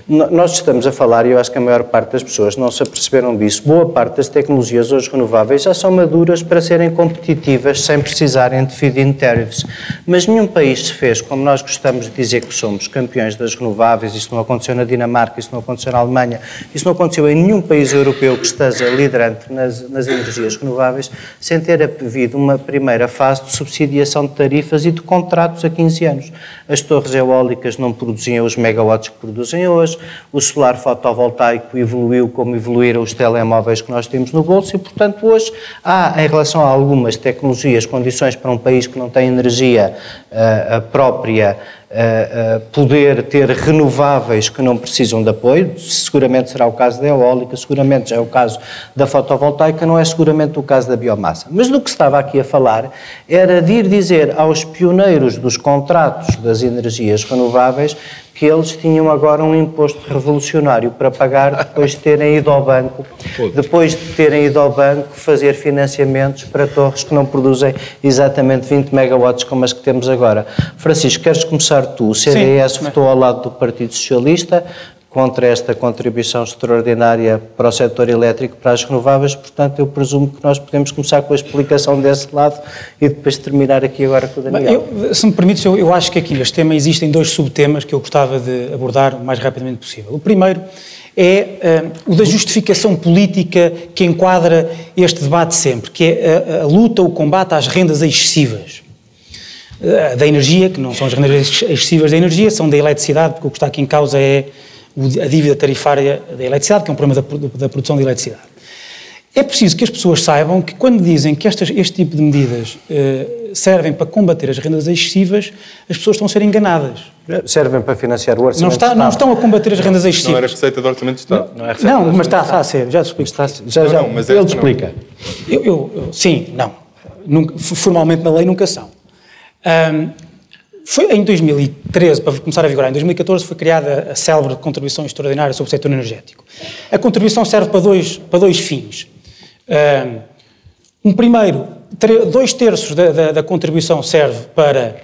Speaker 1: Nós estamos a falar, e eu acho que a maior parte das pessoas não se aperceberam disso, boa parte das tecnologias hoje renováveis já são maduras para serem competitivas sem precisarem de feed-in tariffs. Mas nenhum país se fez, como nós gostamos de dizer que somos campeões das renováveis, isso não aconteceu na Dinamarca, isso não aconteceu na Alemanha, isso não aconteceu em nenhum país europeu que esteja liderante nas, nas energias renováveis, sem ter havido uma primeira fase de subsidiação de tarifas e de contratos a 15 anos. As torres eólicas não produziam os megawatts que produzem hoje, o solar fotovoltaico evoluiu como evoluíram os telemóveis que nós temos no bolso e, portanto, hoje há, em relação a algumas tecnologias, condições para um país que não tem energia a própria, ah, poder ter renováveis que não precisam de apoio, seguramente será o caso da eólica, seguramente já é o caso da fotovoltaica, não é seguramente o caso da biomassa. Mas do que estava aqui a falar era de ir dizer aos pioneiros dos contratos das energias renováveis que eles tinham agora um imposto revolucionário para pagar depois de terem ido ao banco, depois de terem ido ao banco fazer financiamentos para torres que não produzem exatamente 20 megawatts como as que temos agora. Francisco, queres começar tu? O CDS
Speaker 4: Sim.
Speaker 1: votou ao lado do Partido Socialista contra esta contribuição extraordinária para o setor elétrico para as renováveis, portanto eu presumo que nós podemos começar com a explicação desse lado e depois terminar aqui agora com o Daniel.
Speaker 4: eu, se me permites, eu, eu acho que aqui neste tema existem dois subtemas que eu gostava de abordar o mais rapidamente possível. O primeiro é eh, o da justificação política que enquadra este debate sempre, que é a, a luta, o combate às rendas excessivas eh, da energia, que não são as rendas ex- excessivas da energia, são da eletricidade, porque o que está aqui em causa é a dívida tarifária da eletricidade, que é um problema da, da produção de eletricidade. É preciso que as pessoas saibam que quando dizem que estas, este tipo de medidas eh, servem para combater as rendas excessivas, as pessoas estão a ser enganadas.
Speaker 1: Servem para financiar o
Speaker 4: Não,
Speaker 1: orçamento
Speaker 4: está,
Speaker 1: do
Speaker 4: não estão a combater as rendas
Speaker 3: Não era
Speaker 4: excessivas.
Speaker 3: receita do Orçamento de Estado.
Speaker 2: Não é receita
Speaker 4: Não, mas está, está a ser, já te explico.
Speaker 1: Já, já,
Speaker 3: Não, não, mas
Speaker 1: ele
Speaker 3: esta
Speaker 1: te
Speaker 3: não.
Speaker 1: explica.
Speaker 4: Eu, eu- eu- sim, não. nunca, formalmente na lei nunca são. Um, foi em 2013, para começar a vigorar, em 2014 foi criada a célebre contribuição extraordinária sobre o setor energético. A contribuição serve para dois, para dois fins. Um primeiro, dois terços da, da, da contribuição serve para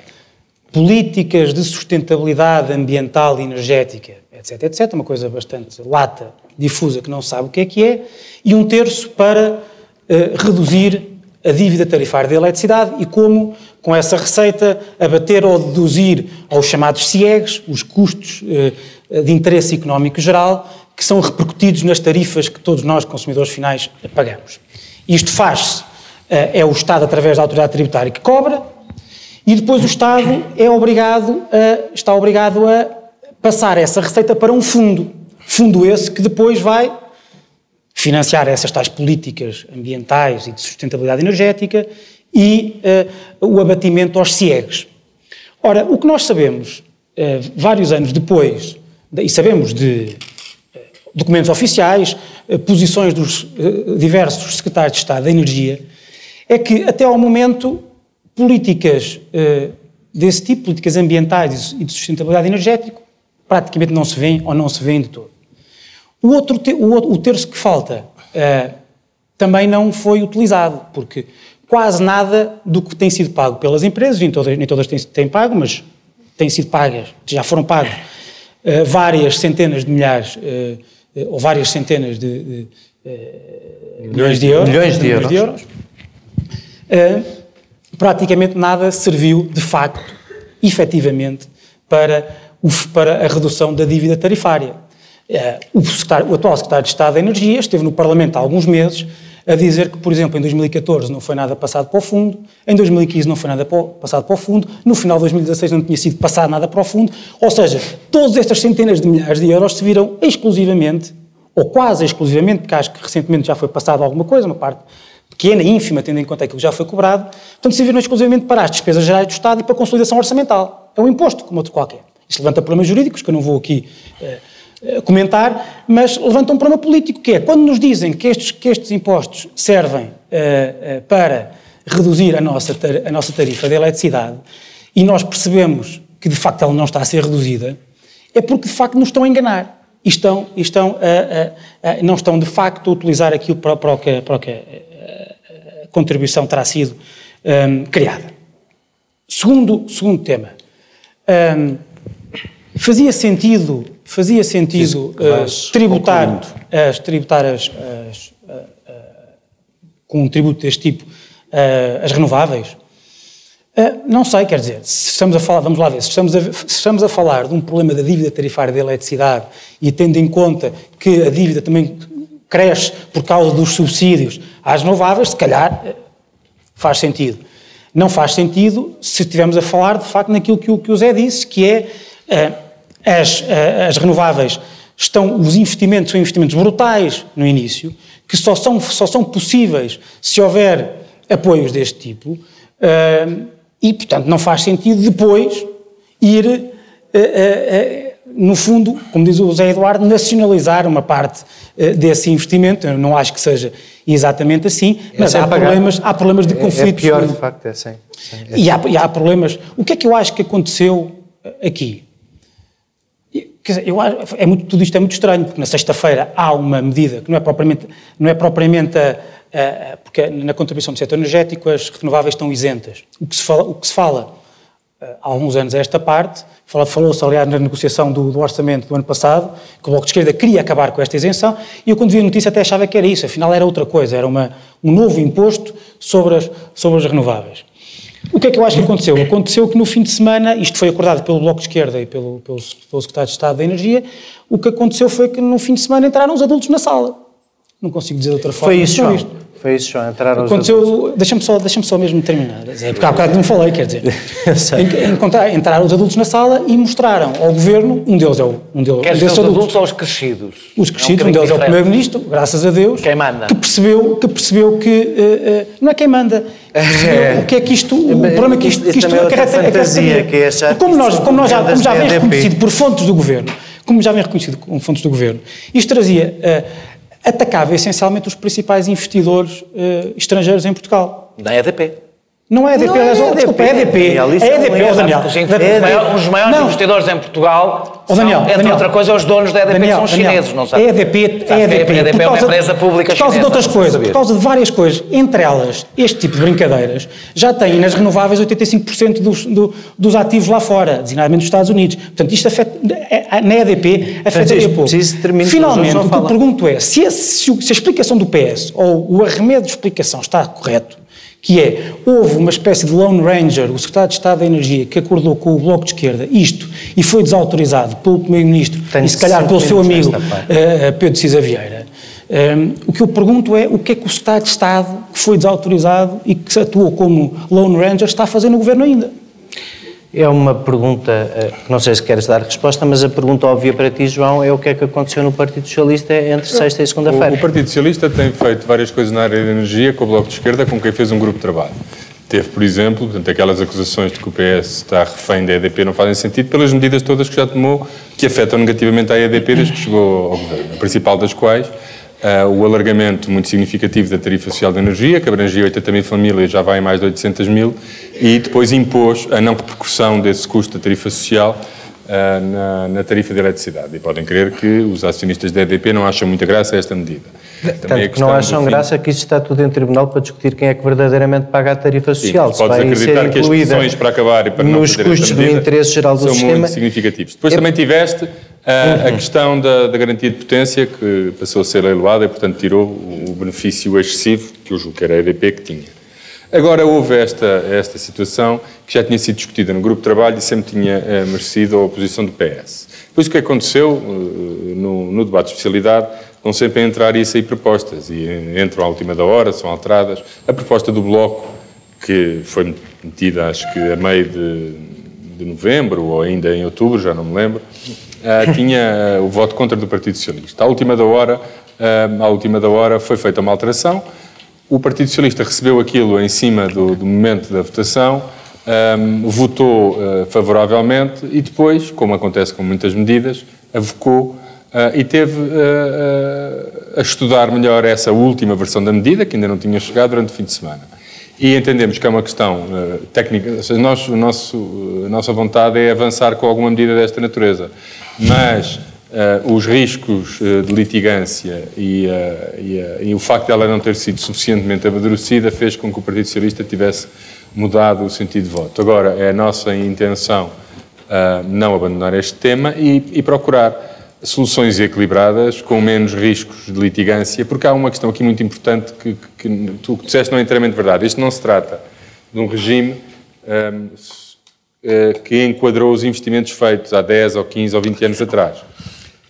Speaker 4: políticas de sustentabilidade ambiental e energética, etc, etc, uma coisa bastante lata, difusa, que não sabe o que é que é, e um terço para uh, reduzir a dívida tarifária da eletricidade e como, com essa receita, abater ou deduzir aos chamados CIEGs, os custos eh, de interesse económico geral, que são repercutidos nas tarifas que todos nós, consumidores finais, pagamos. Isto faz-se, eh, é o Estado, através da autoridade tributária, que cobra, e depois o Estado é obrigado a, está obrigado a passar essa receita para um fundo. Fundo esse que depois vai financiar essas tais políticas ambientais e de sustentabilidade energética e uh, o abatimento aos CIEGs. Ora, o que nós sabemos, uh, vários anos depois, e sabemos de uh, documentos oficiais, posições dos diversos secretários de Estado da Energia, é que até ao momento políticas desse tipo, políticas ambientais e de sustentabilidade energética, praticamente não se vêem ou não se vêem de todo. O, outro, o, terço que falta também não foi utilizado, porque quase nada do que tem sido pago pelas empresas, nem todas, nem todas têm, têm pago, mas têm sido pagas, já foram pagos uh, várias centenas de milhares, uh, ou várias centenas de, de milhões de euros.
Speaker 1: Milhões de euros. De euros.
Speaker 4: praticamente nada serviu, de facto, efetivamente, para, o, para a redução da dívida tarifária. Eh, o, o, atual secretário de Estado da Energia esteve no Parlamento há alguns meses a dizer que, por exemplo, em 2014 não foi nada passado para o fundo, em 2015 não foi nada passado para o fundo, no final de 2016 não tinha sido passado nada para o fundo, ou seja, todas estas centenas de milhares de euros se viram exclusivamente, ou quase exclusivamente, porque acho que recentemente já foi passado alguma coisa, uma parte pequena, ínfima, tendo em conta aquilo que já foi cobrado, portanto se viram exclusivamente para as despesas gerais do Estado e para a consolidação orçamental. É um imposto, como outro qualquer. Isto levanta problemas jurídicos, que eu não vou aqui... Eh, comentar, mas levanta um problema político, que é quando nos dizem que estes, que estes impostos servem uh, uh, para reduzir a nossa, a nossa tarifa de eletricidade e nós percebemos que de facto ela não está a ser reduzida, é porque de facto nos estão a enganar e estão, estão a, a, a, não estão de facto a utilizar aquilo para, para o que, para o que a contribuição terá sido um, criada. Segundo, segundo tema, um, fazia sentido fazia sentido uh, tributar, as, tributar as, as, uh, uh, com um tributo deste tipo as renováveis? não sei, quer dizer, se estamos a falar, vamos lá ver, se estamos, a, se estamos a falar de um problema da dívida tarifária da eletricidade e tendo em conta que a dívida também cresce por causa dos subsídios às renováveis, se calhar faz sentido. Não faz sentido se estivermos a falar, de facto, naquilo que o, que o Zé disse, que é as, eh, as renováveis estão, os investimentos são investimentos brutais no início, que só são, só são possíveis se houver apoios deste tipo, uh, e, portanto, não faz sentido depois ir, uh, no fundo, como diz o José Eduardo, nacionalizar uma parte desse investimento. Eu não acho que seja exatamente assim, é mas há problemas, há problemas de conflito.
Speaker 1: É, é pior, de facto, é assim.
Speaker 4: É e, há, e há problemas. O que é que eu acho que aconteceu aqui? Quer dizer, eu é muito, tudo isto é muito estranho, porque na sexta-feira há uma medida que não é propriamente, não é propriamente a, a, porque na contribuição do setor energético as renováveis estão isentas. O que se fala, o que se fala há alguns anos a esta parte, falou-se aliás na negociação do, do, orçamento do ano passado, que o Bloco de Esquerda queria acabar com esta isenção, e eu quando vi a notícia até achava que era isso, afinal era outra coisa, era uma, um novo imposto sobre as, sobre as renováveis. O que é que eu acho que aconteceu? Aconteceu que no fim de semana, isto foi acordado pelo Bloco de Esquerda e pelo, pelo, pelo Secretário de Estado da Energia, o que aconteceu foi que no fim de semana entraram os adultos na sala. Não consigo dizer de outra forma.
Speaker 1: Foi isso, João. Isto. Foi isso, João. Entraram
Speaker 4: Aconteceu, deixa-me só, deixa só mesmo terminar. É, porque há bocado não falei, quer dizer. *laughs* entraram os adultos na sala e mostraram ao governo, um deles é o. Um deles,
Speaker 2: Queres um os adultos, adultos ou os crescidos?
Speaker 4: Os crescidos, é um, um deles é o primeiro-ministro, graças a Deus.
Speaker 2: Quem manda?
Speaker 4: Que percebeu que, percebeu que uh, uh, não é quem manda. É. O que é que isto. O problema é que isto, que isto
Speaker 1: é acarreta. Fantasia, que é achar
Speaker 4: como, nós, como, nós já, como já vem reconhecido por fontes do governo, como já vem reconhecido por fontes do governo, isto trazia. Uh, atacava essencialmente os principais investidores uh, estrangeiros em Portugal.
Speaker 2: Da EDP.
Speaker 4: Não é EDP,
Speaker 1: Não é
Speaker 4: aliás,
Speaker 1: EDP,
Speaker 4: desculpa, é EDP.
Speaker 1: Daniel,
Speaker 4: É
Speaker 1: é um
Speaker 4: EDP,
Speaker 1: erro.
Speaker 4: ó, Daniel.
Speaker 2: Os,
Speaker 4: É
Speaker 2: os
Speaker 4: EDP.
Speaker 2: maiores,
Speaker 4: Não.
Speaker 2: investidores em Portugal,
Speaker 4: Ó, Daniel,
Speaker 2: são, entre
Speaker 4: Daniel.
Speaker 2: outra coisa, os donos da EDP
Speaker 4: Daniel,
Speaker 2: são
Speaker 4: Daniel,
Speaker 2: chineses, não sabe?
Speaker 4: É EDP,
Speaker 2: Sabe
Speaker 4: é
Speaker 2: que
Speaker 4: EDP.
Speaker 2: A EDP
Speaker 4: por
Speaker 2: é uma
Speaker 4: causa-
Speaker 2: empresa pública
Speaker 4: Por causa de outras coisas, por causa de várias coisas. Entre elas, este tipo de brincadeiras já tem nas renováveis 85% dos, do- dos ativos lá fora, designadamente dos Estados Unidos. Portanto, isto afeta, é- na EDP afetaria pouco. Finalmente, o que eu pergunto é, se, o- se a explicação do PS, ou o arremedo de explicação está correto, que é, houve uma espécie de Lone Ranger, o secretário de Estado da Energia, que acordou com o Bloco de Esquerda isto, e foi desautorizado pelo Primeiro-Ministro, e se calhar pelo seu amigo
Speaker 1: parte.
Speaker 4: eh, Pedro Cisa Vieira. Um, o que eu pergunto é o que é que o secretário de Estado, que foi desautorizado e que atuou como Lone Ranger, está a fazer no governo ainda?
Speaker 1: É uma pergunta, eh, não sei se queres dar resposta, mas a pergunta óbvia para ti, João, é o que é que aconteceu no Partido Socialista entre sexta e
Speaker 3: O,
Speaker 1: segunda-feira.
Speaker 3: o Partido Socialista tem feito várias coisas na área da energia com o Bloco de Esquerda, com quem fez um grupo de trabalho. Teve, por exemplo, portanto, aquelas acusações de que o PS está refém da EDP não fazem sentido pelas medidas todas que já tomou que afetam negativamente a EDP desde que chegou ao governo. A principal das quais, ah, o alargamento muito significativo da tarifa social de energia, que abrangia 80 mil famílias, já vai em mais de 800 mil, e depois impôs a não repercussão desse custo da tarifa social na, na tarifa de eletricidade. E podem crer que os acionistas da EDP não acham muita graça a esta medida. Também a
Speaker 1: Tanto que não acham graça que isto está tudo em tribunal para discutir quem é que verdadeiramente paga a tarifa
Speaker 3: Sim,
Speaker 1: social. Se
Speaker 3: podes acreditar que as pressões para acabar e para não
Speaker 1: nos custos do interesse geral do
Speaker 3: são
Speaker 1: sistema.
Speaker 3: muito significativos. Depois
Speaker 1: É-
Speaker 3: também tiveste ah, a questão da, da garantia de potência, que passou a ser leiloada e, portanto, tirou o, o benefício excessivo, que eu julgo que era a EDP que tinha. Agora, houve esta, esta situação que já tinha sido discutida no grupo de trabalho e sempre tinha eh, merecido a oposição do PS. Depois, o que aconteceu eh, no, no debate de especialidade, vão sempre a entrar e sair propostas, e eh, entram à última da hora, são alteradas. A proposta do Bloco, que foi metida, acho que a meio de, de novembro, ou ainda em outubro, já não me lembro, ah, tinha o voto contra do Partido Socialista. À última da hora, ah, à última da hora foi feita uma alteração, o Partido Socialista recebeu aquilo em cima do, do momento da votação, ahm, votou ah, favoravelmente e depois, como acontece com muitas medidas, avocou ah, e teve ah, ah, a estudar melhor essa última versão da medida, que ainda não tinha chegado durante o fim de semana. E entendemos que é uma questão técnica, ou seja, nós, o nosso, a nossa vontade é avançar com alguma medida desta natureza, mas ah, os riscos ah, de litigância e, ah, e, e o facto de ela não ter sido suficientemente amadurecida fez com que o Partido Socialista tivesse mudado o sentido de voto. Agora, é a nossa intenção não abandonar este tema e, e procurar soluções equilibradas, com menos riscos de litigância, porque há uma questão aqui muito importante que, que, que tu disseste não é inteiramente verdade. Isto não se trata de um regime ahm, s- eh, que enquadrou os investimentos feitos há 10 ou 15 ou 20 anos atrás.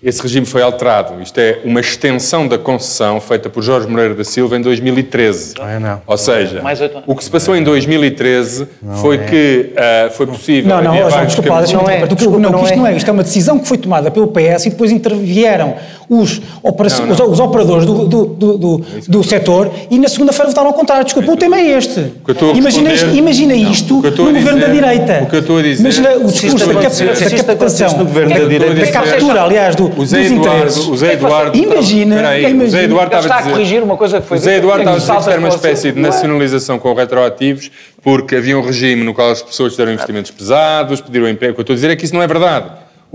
Speaker 3: Esse regime foi alterado. Isto é uma extensão da concessão feita por Jorge Moreira da Silva em 2013.
Speaker 1: Não é, não.
Speaker 3: Ou seja, o que se passou em 2013 foi que ah, foi possível...
Speaker 4: Não, não,
Speaker 3: vários
Speaker 4: desculpa,
Speaker 1: Não é, desculpa,
Speaker 4: não,
Speaker 1: não
Speaker 4: isto
Speaker 1: é.
Speaker 4: não é. Isto é uma decisão que foi tomada pelo PS e depois intervieram os,
Speaker 3: Não, não.
Speaker 4: os, os operadores do, do, do, do, do setor e na segunda-feira votaram ao contrário. Desculpa, o tema é este. Imagina, isto, imagina isto no governo da direita.
Speaker 3: o que eu estou a dizer-
Speaker 4: Imagina o discurso da, cap, da captação,
Speaker 1: no governo da
Speaker 4: da,
Speaker 1: direita-
Speaker 4: da captura, aliás, do, dos
Speaker 3: Eduardo,
Speaker 4: interesses.
Speaker 3: o Zé Eduardo,
Speaker 4: Imagina,
Speaker 3: Espera aí,
Speaker 4: imagina.
Speaker 3: o Zé Eduardo
Speaker 2: está
Speaker 3: estava
Speaker 2: a corrigir uma coisa que foi
Speaker 3: o Zé Eduardo estava a dizer que era uma espécie de nacionalização com retroativos, porque havia um regime no qual as pessoas deram investimentos pesados, pediram emprego. O que eu estou a dizer é que isso não é verdade.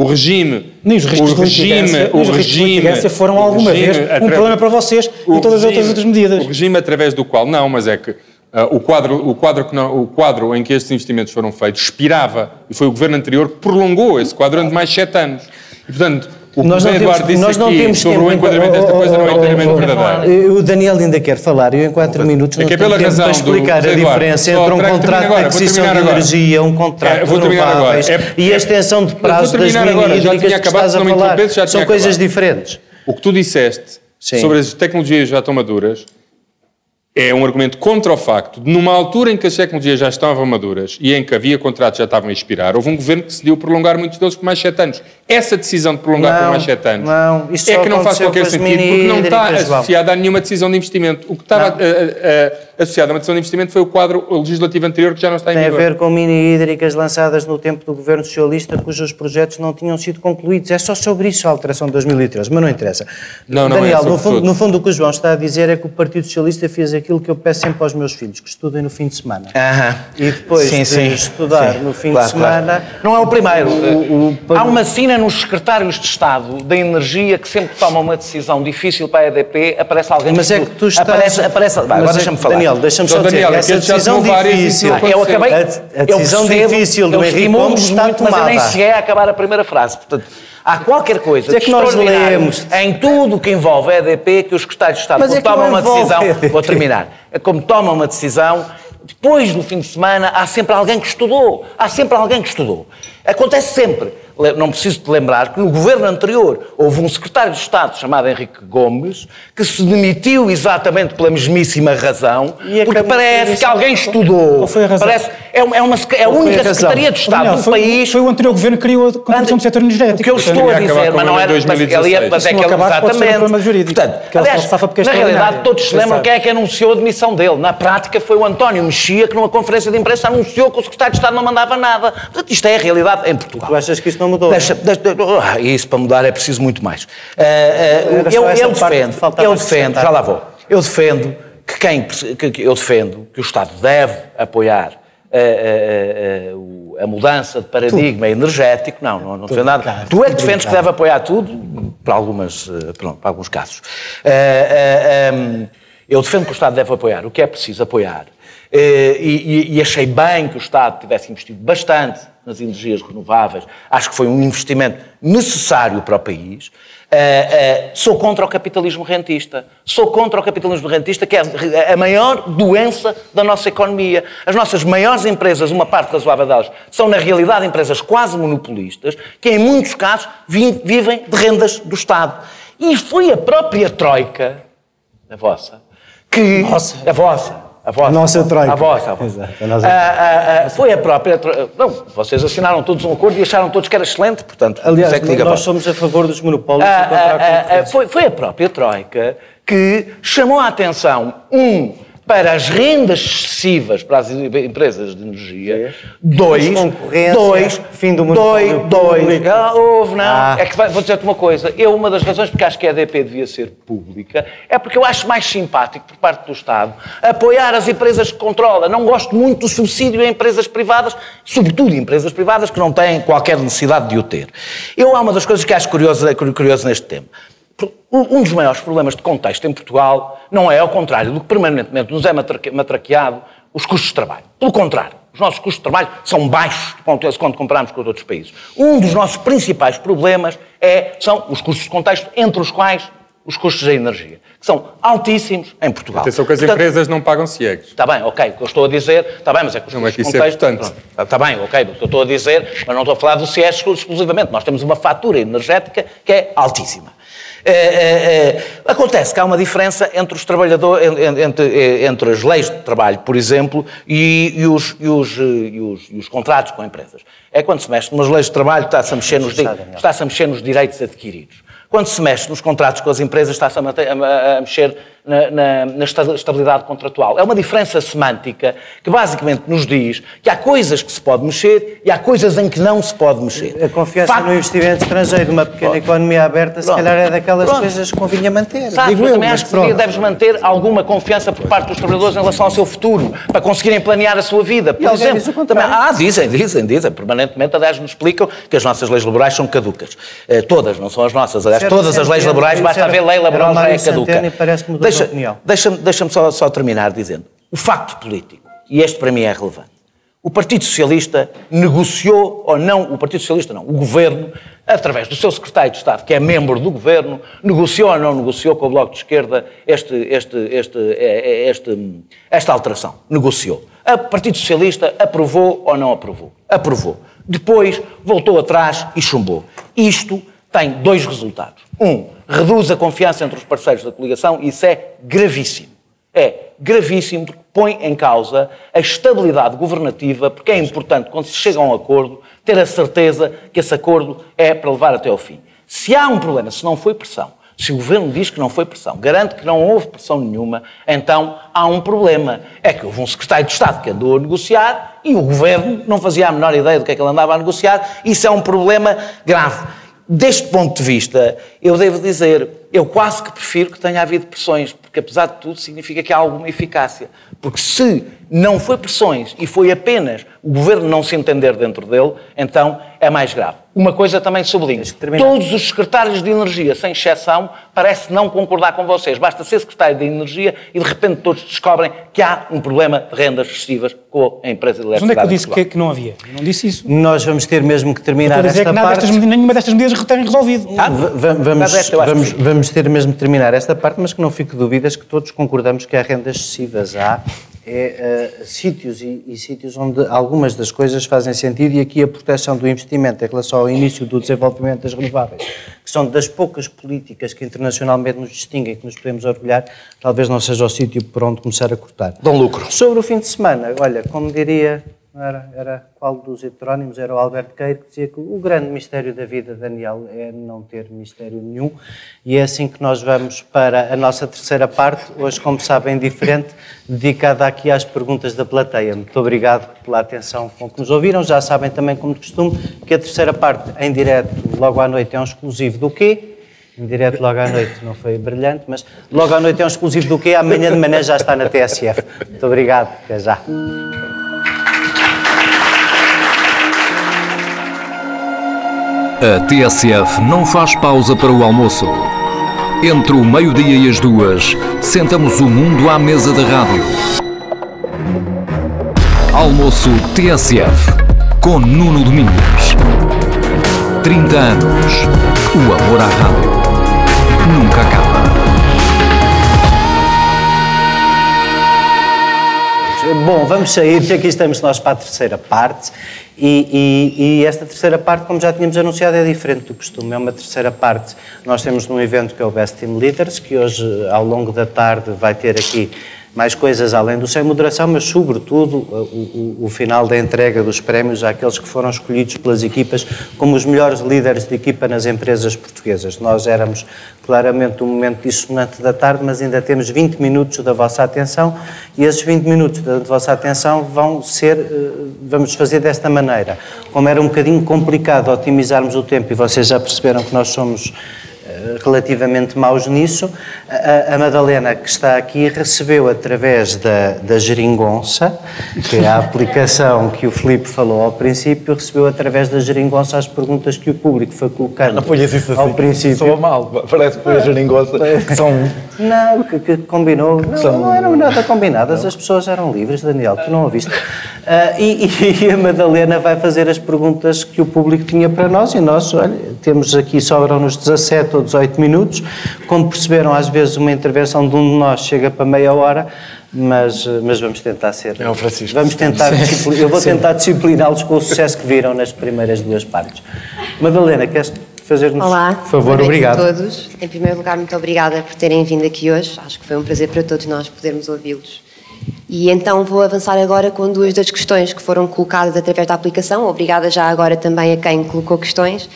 Speaker 3: O regime,
Speaker 4: Nem os riscos
Speaker 3: o
Speaker 4: de litigância,
Speaker 3: regime, o
Speaker 4: os riscos de
Speaker 3: regime,
Speaker 4: litigância foram alguma
Speaker 3: regime
Speaker 4: vez um problema para vocês e todas as outras
Speaker 3: regime-
Speaker 4: medidas.
Speaker 3: O regime através do qual, não, mas é que ah, o, quadro, o, quadro que não- o quadro em que estes investimentos foram feitos expirava e foi o governo anterior que prolongou esse quadro durante mais sete anos. E, portanto, o
Speaker 1: Nós não
Speaker 3: Eduardo
Speaker 1: temos,
Speaker 3: disse
Speaker 1: nós não
Speaker 3: aqui
Speaker 1: temos
Speaker 3: sobre
Speaker 1: tempo.
Speaker 3: o enquadramento desta
Speaker 1: Oh,
Speaker 3: coisa não é
Speaker 1: oh, oh,
Speaker 3: inteiramente
Speaker 1: oh,
Speaker 3: verdadeiro.
Speaker 1: O Daniel ainda quer falar, eu em 4 minutos não
Speaker 3: É que é
Speaker 1: tenho tempo para explicar a diferença entre um contrato de aquisição de energia, um contrato
Speaker 3: É,
Speaker 1: de
Speaker 3: agora.
Speaker 1: renováveis
Speaker 3: É-
Speaker 1: e a extensão de prazo das mini-hídricas que estás a
Speaker 3: não
Speaker 1: falar. São coisas diferentes.
Speaker 3: O que tu disseste sobre as tecnologias já estão maduras é um argumento contra o facto de, numa altura em que as tecnologias já estavam maduras e em que havia contratos que já estavam a expirar, houve um governo que decidiu prolongar muitos deles por mais sete anos. Essa decisão de prolongar por
Speaker 1: Não,
Speaker 3: mais sete anos
Speaker 1: não,
Speaker 3: é que não faz qualquer sentido, porque não está associada a nenhuma decisão de investimento. O que estava associado a uma decisão de investimento foi o quadro legislativo anterior que já não está em
Speaker 1: Tem a
Speaker 3: vigor.
Speaker 1: ver com mini-hídricas lançadas no tempo do governo socialista, cujos projetos não tinham sido concluídos. É só sobre isso a alteração de 2013, mas não interessa.
Speaker 3: Não, não é
Speaker 1: Daniel,
Speaker 3: sobre
Speaker 1: no, fundo, no fundo o que o João está a dizer é que o Partido Socialista fez aquilo aquilo que eu peço sempre aos meus filhos, que estudem no fim de semana.
Speaker 2: Aham.
Speaker 1: E depois
Speaker 2: Sim,
Speaker 1: de
Speaker 2: sim.
Speaker 1: estudar
Speaker 2: Sim.
Speaker 1: no fim
Speaker 2: Claro,
Speaker 1: de semana...
Speaker 2: claro. Não é o primeiro.
Speaker 1: O- o-
Speaker 2: Há uma cena nos secretários de Estado da Energia que sempre que tomam uma decisão difícil para a EDP, aparece alguém
Speaker 1: Mas é
Speaker 2: estu-
Speaker 1: que tu estás...
Speaker 2: Aparece, aparece... Vai, agora
Speaker 1: é
Speaker 2: deixa-me falar.
Speaker 1: Daniel, deixa-me só dizer,
Speaker 3: Daniel,
Speaker 1: essa decisão difícil...
Speaker 2: Ah, eu acabei.
Speaker 1: A- a
Speaker 2: eu
Speaker 1: decisão
Speaker 2: percebo,
Speaker 1: difícil do Henrique Gomes está
Speaker 2: muito, Mas eu nem
Speaker 1: tomada.
Speaker 2: cheguei a acabar a primeira frase. Portanto, há qualquer coisa
Speaker 1: é que nós lemos.
Speaker 2: em tudo o que envolve a EDP que os secretários de Estado,
Speaker 1: Mas
Speaker 2: quando
Speaker 1: é
Speaker 2: tomam uma decisão. Vou terminar. É Como tomam uma decisão, depois do fim de semana, há sempre alguém que estudou. Há sempre alguém que estudou. Acontece sempre. Não preciso te lembrar que no governo anterior houve um secretário de Estado chamado Henrique Gomes que se demitiu exatamente pela mesmíssima razão,
Speaker 1: E
Speaker 2: porque parece que alguém estudou.
Speaker 4: Qual foi a razão?
Speaker 2: Parece, é, uma- é uma, é a
Speaker 1: a
Speaker 2: única
Speaker 1: razão?
Speaker 2: Secretaria de Estado do
Speaker 4: foi,
Speaker 2: país
Speaker 4: foi o anterior governo que criou a contribuição do setor energético.
Speaker 2: o que eu estou a dizer, mas não
Speaker 3: ele em
Speaker 2: era. Mas,
Speaker 3: 2016.
Speaker 2: ele é- mas é que ele,
Speaker 4: pode ser um
Speaker 2: exatamente.
Speaker 4: jurídico.
Speaker 2: Portanto,
Speaker 4: ele
Speaker 2: aliás,
Speaker 4: é
Speaker 2: na realidade, todos se lembram quem é que anunciou a demissão dele. Na prática, foi o António Mexia que, numa conferência de imprensa, anunciou que o secretário de Estado não mandava nada. Portanto, isto é a realidade em Portugal.
Speaker 1: Tu achas que isso não mudou?
Speaker 2: Deixa, deixa, ah, isso para mudar é preciso muito mais.
Speaker 1: Era só
Speaker 2: eu, eu
Speaker 1: que
Speaker 2: defendo, eu defendo, já lá vou. Eu defendo que quem que, que- eu defendo que o Estado deve apoiar ah, ah, o- a mudança de paradigma energético. Não, não, não defendo nada.
Speaker 1: Claro,
Speaker 2: tu é que
Speaker 1: tudo
Speaker 2: defendes que
Speaker 1: claro.
Speaker 2: deve apoiar tudo para algumas, pronto, para alguns casos. Ah, ah, eu defendo que o Estado deve apoiar o que é preciso apoiar. Eh, E, e- e achei bem que o Estado tivesse investido bastante nas energias renováveis. Acho que foi um investimento necessário para o país. Eh, eh, sou contra o capitalismo rentista. Sou contra o capitalismo rentista, que é a maior doença da nossa economia. As nossas maiores empresas, uma parte razoável delas, são na realidade empresas quase monopolistas, que em muitos casos vi- vivem de rendas do Estado. E foi a própria Troika, a vossa, que.
Speaker 4: Nossa.
Speaker 2: A vossa. A vossa.
Speaker 1: A nossa Troika.
Speaker 2: A vossa, a vossa.
Speaker 1: Exato, a nossa-
Speaker 2: Ah, ah, ah, foi a própria. Não, vocês assinaram todos um acordo e acharam todos que era excelente, portanto.
Speaker 1: Aliás,
Speaker 2: é a
Speaker 1: nós
Speaker 2: vossa.
Speaker 1: somos a favor dos monopólios
Speaker 2: Ah,
Speaker 1: e contra a concorrência.
Speaker 2: foi, foi a própria Troika que chamou a atenção, um, para as rendas excessivas para as empresas de energia, dois,
Speaker 1: Concorrência,
Speaker 2: dois,
Speaker 1: fim do
Speaker 2: dois, dois,
Speaker 1: público.
Speaker 2: ah, houve, não,
Speaker 1: Ah.
Speaker 2: é que vou dizer-te uma coisa, eu, uma das razões porque acho que a EDP devia ser pública, é porque eu acho mais simpático, por parte do Estado, apoiar as empresas que controla. Não gosto muito do subsídio a empresas privadas, sobretudo empresas privadas que não têm qualquer necessidade de o ter. Eu, há uma das coisas que acho curioso, curioso neste tema. Um dos maiores problemas de contexto em Portugal não é, ao contrário do que permanentemente nos é matraque- matraqueado, os custos de trabalho. Pelo contrário, os nossos custos de trabalho são baixos quando comparamos com os outros países. Um dos nossos principais problemas é, são os custos de contexto, entre os quais os custos da energia, que são altíssimos em Portugal.
Speaker 3: Atenção que as
Speaker 2: Portanto,
Speaker 3: empresas não pagam ciegues.
Speaker 2: Está bem, ok, o que eu estou a dizer, está bem, mas é que os
Speaker 3: Não, é que isso é importante.
Speaker 2: Está bem, ok, o que eu estou a dizer, mas não estou a falar do CIES exclusivamente. Nós temos uma fatura energética que é altíssima. Eh, eh, eh, acontece que há uma diferença entre os trabalhadores, en- en- entre, eh, entre as leis de trabalho, por exemplo, e, e os, e os, eh, e os- e os contratos com empresas. É quando se mexe nas leis de trabalho, está-se a mexer nos, di- está-se a mexer nos direitos adquiridos. Quando se mexe nos contratos com as empresas, está-se a, a- a mexer na, na- na esta- estabilidade contratual. É uma diferença semântica que basicamente nos diz que há coisas que se pode mexer e há coisas em que não se pode mexer.
Speaker 1: A confiança
Speaker 2: Facto-
Speaker 1: no investimento estrangeiro, uma pequena economia aberta, se
Speaker 2: Pronto.
Speaker 1: calhar é daquelas
Speaker 2: Pronto.
Speaker 1: coisas que convinha manter.
Speaker 2: Sabes,
Speaker 1: digo
Speaker 2: eu também acho que
Speaker 1: pronto.
Speaker 2: deves manter alguma confiança por parte dos trabalhadores em relação ao seu futuro, para conseguirem planear a sua vida. Por
Speaker 1: alguém
Speaker 2: exemplo,
Speaker 1: diz
Speaker 2: também- ah, dizem, dizem, dizem, permanentemente, aliás, nos explicam que as nossas leis laborais são caducas. Eh, todas, não são as nossas. Aliás,
Speaker 1: Certo,
Speaker 2: todas as
Speaker 1: certo,
Speaker 2: leis
Speaker 1: certo.
Speaker 2: laborais, basta haver lei laboral, já é caduca. Deixa-
Speaker 1: opinião.
Speaker 2: Deixa-me deixa só, só terminar dizendo, o facto político, e este para mim é relevante, o Partido Socialista negociou, ou não, o Partido Socialista não, o Governo, através do seu secretário de Estado, que é membro do Governo, negociou ou não negociou com o Bloco de Esquerda este, este, este, eh, eh, este, esta alteração. Negociou. O Partido Socialista aprovou ou não aprovou? Aprovou. Depois voltou atrás e chumbou. Isto tem dois resultados. Um, reduz a confiança entre os parceiros da coligação e isso é gravíssimo. É gravíssimo porque põe em causa a estabilidade governativa, porque é importante, quando se chega a um acordo, ter a certeza que esse acordo é para levar até ao fim. Se há um problema, se não foi pressão, se o governo diz que não foi pressão, garante que não houve pressão nenhuma, então há um problema. É que houve um secretário de Estado que andou a negociar e o governo não fazia a menor ideia do que é que ele andava a negociar. Isso é um problema grave. Deste ponto de vista, eu devo dizer, eu quase que prefiro que tenha havido pressões, porque apesar de tudo significa que há alguma eficácia. Porque se não foi pressões e foi apenas o governo não se entender dentro dele, então é mais grave. Uma coisa também sublinho. Todos os secretários de energia, sem exceção, parece não concordar com vocês. Basta ser secretário de energia e de repente todos descobrem que há um problema de rendas excessivas com a empresa de
Speaker 4: Mas onde é que eu disse
Speaker 2: em Portugal.
Speaker 4: que, que não havia? Eu não disse isso.
Speaker 1: Nós vamos ter mesmo que terminar esta
Speaker 4: que nada
Speaker 1: parte.
Speaker 4: destas nenhuma destas medidas têm resolvido.
Speaker 2: Ah,
Speaker 1: Vamos,
Speaker 2: acho
Speaker 1: vamos,
Speaker 2: que
Speaker 1: vamos ter mesmo de terminar esta parte, mas que não fique dúvidas que todos concordamos que há rendas excessivas. Há é, eh, sítios e, e sítios onde algumas das coisas fazem sentido e aqui a proteção do investimento em relação ao início do desenvolvimento das renováveis, que são das poucas políticas que internacionalmente nos distinguem, que nos podemos orgulhar, talvez não seja o sítio por onde começar a cortar.
Speaker 2: Dão lucro.
Speaker 1: Sobre o fim de semana, olha, como diria, não era, era qual dos heterónimos, era o Alberto Queiro, que dizia que o grande mistério da vida, Daniel, é não ter mistério nenhum. E é assim que nós vamos para a nossa terceira parte, hoje, como sabem, diferente, dedicada aqui às perguntas da plateia. Muito obrigado pela atenção com que nos ouviram. Já sabem também, como de costume, que a terceira parte, em direto, logo à noite, é um exclusivo do quê? Em direto logo à noite, não foi brilhante, mas logo à noite é um exclusivo do quê? Amanhã de manhã já está na TSF. Muito obrigado, até já.
Speaker 5: A TSF não faz pausa para o almoço. Entre o meio-dia e as duas, sentamos o mundo à mesa da rádio. Almoço TSF, com Nuno Domingos. 30 anos. O amor à rádio nunca acaba.
Speaker 1: Bom, vamos sair, porque aqui estamos nós para a terceira parte. E, e- e esta terceira parte, como já tínhamos anunciado, é diferente do costume. É uma terceira parte. Nós temos num evento que é o Best Team Leaders, que hoje, ao longo da tarde, vai ter aqui mais coisas além do sem moderação, mas sobretudo o, o- o final da entrega dos prémios àqueles que foram escolhidos pelas equipas como os melhores líderes de equipa nas empresas portuguesas. Nós éramos claramente um momento dissonante da tarde, mas ainda temos 20 minutos da vossa atenção e esses 20 minutos da vossa atenção vão ser, eh, vamos fazer desta maneira. Como era um bocadinho complicado otimizarmos o tempo e vocês já perceberam que nós somos relativamente maus nisso. A, a Madalena, que está aqui, recebeu através da, da Geringonça, que é a aplicação que o Filipe falou ao princípio, recebeu através da Geringonça as perguntas que o público foi colocando
Speaker 2: Não ponhas isso assim.
Speaker 1: ao princípio.
Speaker 2: Soa mal. Parece que foi a geringonça. que São
Speaker 1: Não, que, que combinou. Não,
Speaker 2: São-
Speaker 1: não eram nada combinadas, as pessoas eram livres, Daniel, tu não ouviste. Ah, e, *laughs* e a Madalena vai fazer as perguntas que o público tinha para nós e nós, olha, temos aqui, sobram-nos 17 ou 18 minutos. Como perceberam, às vezes uma intervenção de um de nós chega para meia hora, mas, mas vamos tentar ser.
Speaker 2: É o Francisco.
Speaker 1: Vamos tentar, eu vou tentar discipliná-los com o sucesso que viram nas primeiras duas partes. Madalena, queres fazer-nos
Speaker 6: Olá,
Speaker 1: por favor?
Speaker 6: boa
Speaker 1: Obrigado.
Speaker 6: a todos. Em primeiro lugar, muito obrigada por terem vindo aqui hoje. Acho que foi um prazer para todos nós podermos ouvi-los. E então vou avançar agora com duas das questões que foram colocadas através da aplicação. Obrigada já agora também a quem colocou questões.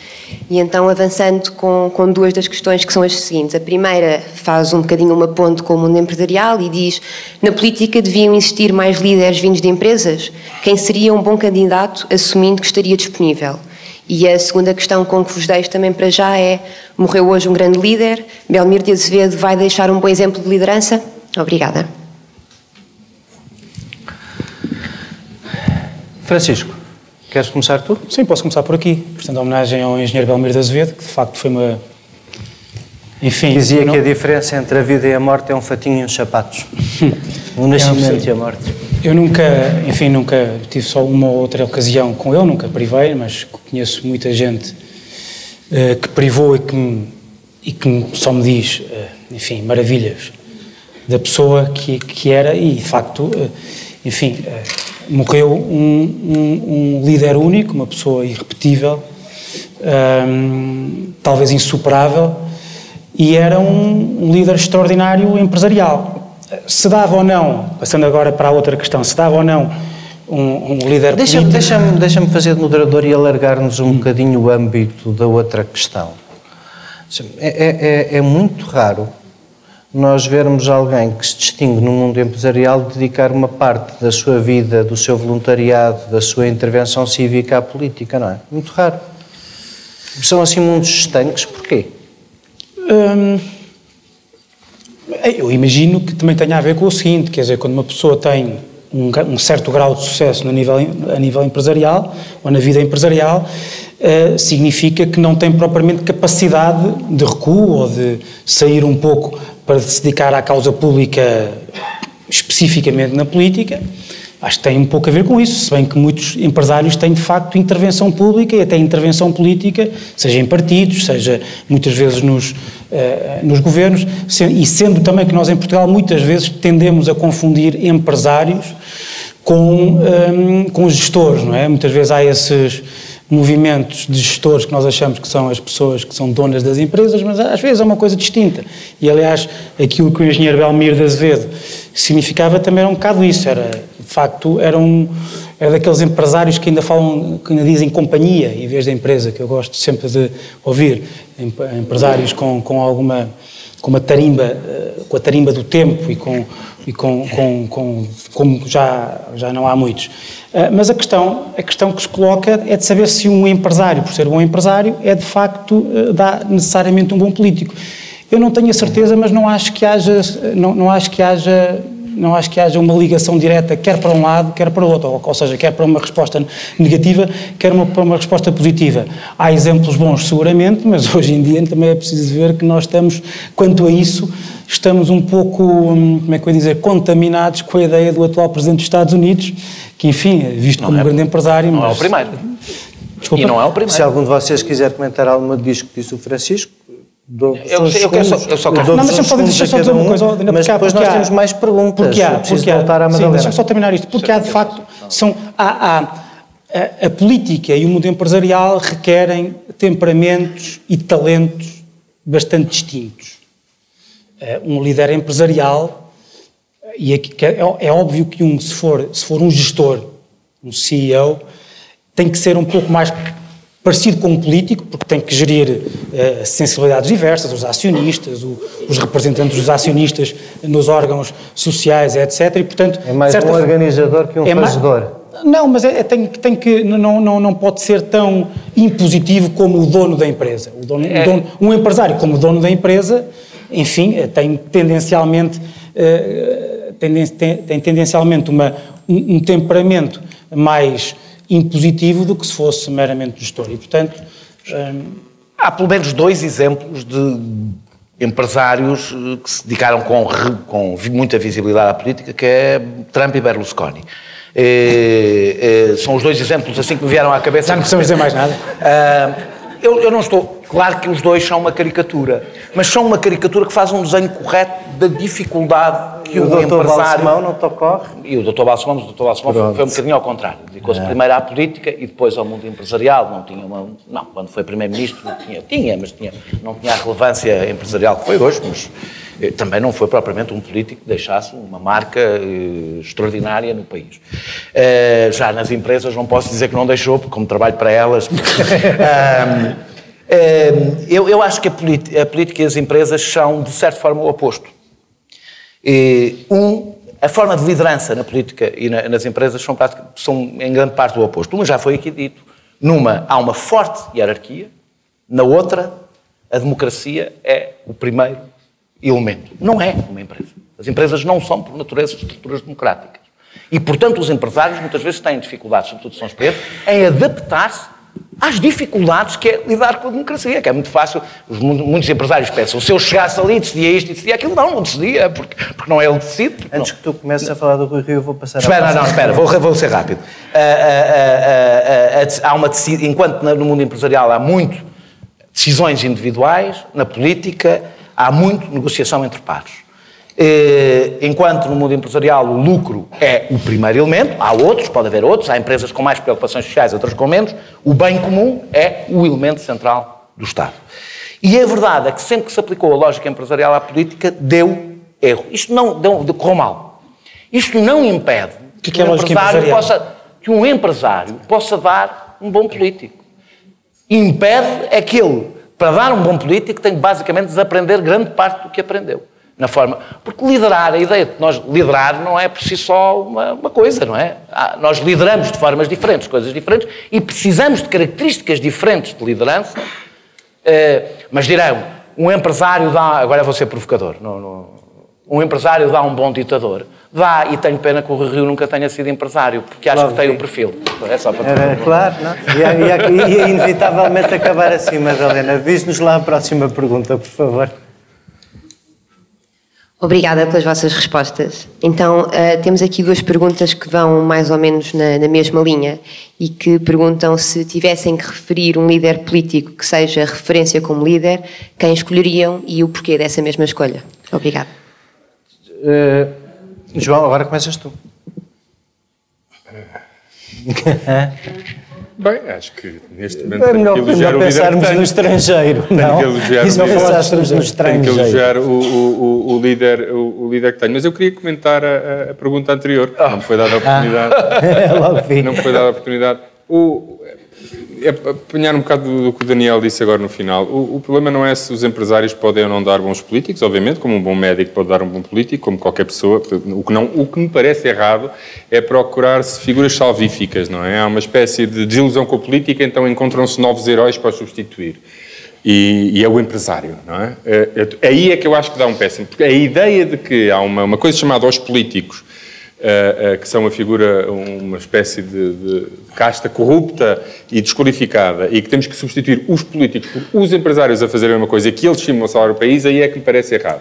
Speaker 6: E então avançando com, com duas das questões que são as seguintes. A primeira faz um bocadinho uma ponte com o mundo empresarial e diz: na política deviam existir mais líderes vindos de empresas? Quem seria um bom candidato assumindo que estaria disponível? E a segunda questão com que vos deixo também para já é: morreu hoje um grande líder, Belmir de Azevedo vai deixar um bom exemplo de liderança? Obrigada.
Speaker 1: Francisco, queres começar tu?
Speaker 4: Sim, posso começar por aqui. Portanto, a homenagem ao engenheiro Belmiro de Azevedo, que de facto foi uma. Enfim.
Speaker 1: Dizia
Speaker 4: não-
Speaker 1: que a diferença entre a vida e a morte é um fatinho e uns sapatos. *laughs* O nascimento e a morte.
Speaker 4: Eu nunca, enfim, nunca tive só uma ou outra ocasião com ele, nunca privei, mas conheço muita gente eh, que privou e que, me, e que só me diz, eh, enfim, maravilhas da pessoa que, que era e, de facto, eh, enfim, morreu um, um- um líder único, uma pessoa irrepetível, ahm, talvez insuperável, e era um, um líder extraordinário empresarial. Se dava ou não, passando agora para a outra questão, se dava ou não um, um líder
Speaker 1: Deixa-me
Speaker 4: político...
Speaker 1: deixa deixa fazer de moderador e alargar-nos um bocadinho o âmbito da outra questão. É, é- é- é muito raro nós vermos alguém que se distingue no mundo empresarial dedicar uma parte da sua vida, do seu voluntariado, da sua intervenção cívica à política, não é? Muito raro. São assim mundos estanques, porquê?
Speaker 4: Hum, Eu imagino que também tenha a ver com o seguinte, quer dizer, quando uma pessoa tem um, um certo grau de sucesso no nível, a nível empresarial ou na vida empresarial, uh, significa que não tem propriamente capacidade de recuo ou de sair um pouco para se dedicar à causa pública especificamente na política, acho que tem um pouco a ver com isso, se bem que muitos empresários têm de facto intervenção pública e até intervenção política, seja em partidos, seja muitas vezes nos, uh, nos governos, e sendo também que nós em Portugal muitas vezes tendemos a confundir empresários com, um, ehm, com gestores, não é? Muitas vezes há esses movimentos de gestores que nós achamos que são as pessoas que são donas das empresas, mas às vezes é uma coisa distinta. E aliás, aquilo que o engenheiro Belmir de Azevedo significava também era um bocado isso, era, de facto, era, um, era daqueles empresários que ainda falam, que ainda dizem companhia em vez de empresa, que eu gosto sempre de ouvir, empresários com, com alguma, com uma tarimba, eh, com a tarimba do tempo e com e com, com, com, como já, já não há muitos. Uh, mas a questão, a questão que se coloca é de saber se um empresário, por ser bom empresário, é de facto, uh, dá necessariamente um bom político. Eu não tenho a certeza, mas não acho que haja, não, não acho que haja não acho que haja uma ligação direta, quer para um lado, quer para o outro, ou, ou seja, quer para uma resposta negativa, quer uma, para uma resposta positiva. Há exemplos bons, seguramente, mas hoje em dia também é preciso ver que nós estamos, quanto a isso, estamos um pouco, hum, como é que eu ia dizer, contaminados com a ideia do atual Presidente dos Estados Unidos, que, enfim, é visto não como é, um grande empresário.
Speaker 2: Não mas... é o primeiro. Desculpa. E não é o primeiro.
Speaker 1: Se algum de vocês quiser comentar alguma disso que disse o Francisco,
Speaker 2: eu, eu, eu, quero só, eu só quero...
Speaker 4: Não, mas deixa-me deixa só dizer uma coisa.
Speaker 1: Mas depois nós há, temos mais perguntas.
Speaker 4: Porque há, porque há, voltar à sim, deixa-me só terminar isto. Porque há, de facto, são, há, há a, a, política e o mundo empresarial requerem temperamentos e talentos bastante distintos. Eh, um líder empresarial, e é, é, óbvio que um, se for, se for um gestor, um CEO, tem que ser um pouco mais parecido com um político, porque tem que gerir uh, sensibilidades diversas, os acionistas, o, os representantes dos acionistas nos órgãos sociais, etc. E, portanto,
Speaker 1: é mais um organizador que um é fazedor. Mais,
Speaker 4: não, mas é, é, tem, tem que, não, não, não pode ser tão impositivo como o dono da empresa. O dono, é. o dono, um empresário como o dono da empresa, enfim, eh, tem tendencialmente, uh, tenden, tem, tem, tendencialmente uma, um, um temperamento mais impositivo do que se fosse meramente gestor. E, portanto.
Speaker 2: Hum... Há pelo menos dois exemplos de empresários eh, que se dedicaram com, com muita visibilidade à política, que é Trump e Berlusconi. E, e, são os dois exemplos assim que me vieram à cabeça.
Speaker 4: Já não precisamos dizer mais nada.
Speaker 2: Eu, eu, não estou. Claro que os dois são uma caricatura, mas são uma caricatura que faz um desenho correto da dificuldade que o, o empresário.
Speaker 1: Balsemão não te ocorre?
Speaker 2: E o Dr. Balsemão, o Dr. Balsemão foi um bocadinho ao contrário. Dedicou-se é. primeiro à política e depois ao mundo empresarial. Não tinha uma. Não, quando foi Primeiro-Ministro não tinha. Tinha, mas tinha, não tinha a relevância empresarial que foi hoje, mas eh, também não foi propriamente um político que deixasse uma marca eh, extraordinária no país. Eh, já nas empresas não posso dizer que não deixou, porque como trabalho para elas. *laughs* eu, eu acho que a, a política e as empresas são, de certa forma, o oposto. Um, a forma de liderança na política e na, nas empresas são, são, em grande parte o oposto. Uma já foi aqui dito. Numa há uma forte hierarquia, na outra a democracia é o primeiro elemento. Não é uma empresa. As empresas não são, por natureza, estruturas democráticas. E, portanto, os empresários muitas vezes têm dificuldades, sobretudo são experientes, em adaptar-se às dificuldades que é lidar com a democracia, que é muito fácil. Os, muitos empresários pensam, se eu chegasse ali, decidia isto e decidia aquilo. Não, não decidia, porque, porque não é ele que decide.
Speaker 1: Antes
Speaker 2: não.
Speaker 1: que tu comeces a falar do Rui Rio, eu vou passar
Speaker 2: espera, a Espera, não, espera, vou, vou ser rápido. Uh, uh, uh, há uma enquanto no mundo empresarial há muito decisões individuais, na política há muito negociação entre pares. Eh, enquanto no mundo empresarial o lucro é o primeiro elemento, há outros, pode haver outros, há empresas com mais preocupações sociais, outras com menos, o bem comum é o elemento central do Estado. E a verdade é que sempre que se aplicou a lógica empresarial à política, deu erro. Isto não deu, correu mal. Isto não impede
Speaker 4: que, que, um empresário
Speaker 2: possa, que um empresário possa dar um bom político. Impede é que ele, para dar um bom político, tem basicamente desaprender grande parte do que aprendeu na forma. Porque liderar, a ideia de nós liderar não é por si só uma, uma coisa, não é? Nós lideramos de formas diferentes, coisas diferentes, e precisamos de características diferentes de liderança. Uh, mas dirão, um empresário dá. Agora vou ser provocador, não, não, Um empresário dá um bom ditador. Dá, e tenho pena que o Rio nunca tenha sido empresário, porque acho que tem
Speaker 1: vi.
Speaker 2: o perfil. É só para
Speaker 1: Era, claro, não? Ia, ia, ia inevitavelmente acabar assim, Madalena. Diz-nos lá a próxima pergunta, por favor.
Speaker 6: Obrigada pelas vossas respostas. Então, eh, temos aqui duas perguntas que vão mais ou menos na, na mesma linha e que perguntam se tivessem que referir um líder político que seja referência como líder, quem escolheriam e o porquê dessa mesma escolha. Obrigada.
Speaker 1: Eh, João, agora começas tu.
Speaker 3: Bem, acho que neste momento
Speaker 1: É
Speaker 3: tenho
Speaker 1: melhor,
Speaker 3: que elogiar o líder que
Speaker 1: pensarmos no estrangeiro,
Speaker 3: Tenho
Speaker 1: não?
Speaker 3: que elogiar o
Speaker 1: se
Speaker 3: líder.
Speaker 1: pensássemos no
Speaker 3: Tenho que
Speaker 1: estrangeiro?
Speaker 3: elogiar o, o, o, líder, o, o líder que tenho. Mas eu queria comentar a, a- pergunta anterior, que não me foi dada a oportunidade. *laughs*
Speaker 1: Logo vi.
Speaker 3: Não me foi dada a oportunidade. O, apanhar um bocado do, do que o Daniel disse agora no final. O, o problema não é se os empresários podem ou não dar bons políticos, obviamente, como um bom médico pode dar um bom político, como qualquer pessoa. O que, não, o que me parece errado é procurar-se figuras salvíficas, não é? Há uma espécie de desilusão com a política, então encontram-se novos heróis para substituir. E, e é o empresário, não é? É- é- Aí é que eu acho que dá um péssimo. Porque a ideia de que há uma, uma coisa chamada aos políticos, eh, eh, que são uma figura, uma espécie de, de casta corrupta e desqualificada, e que temos que substituir os políticos por os empresários a fazerem uma coisa que eles estimam a salvar o país, aí é que me parece errado.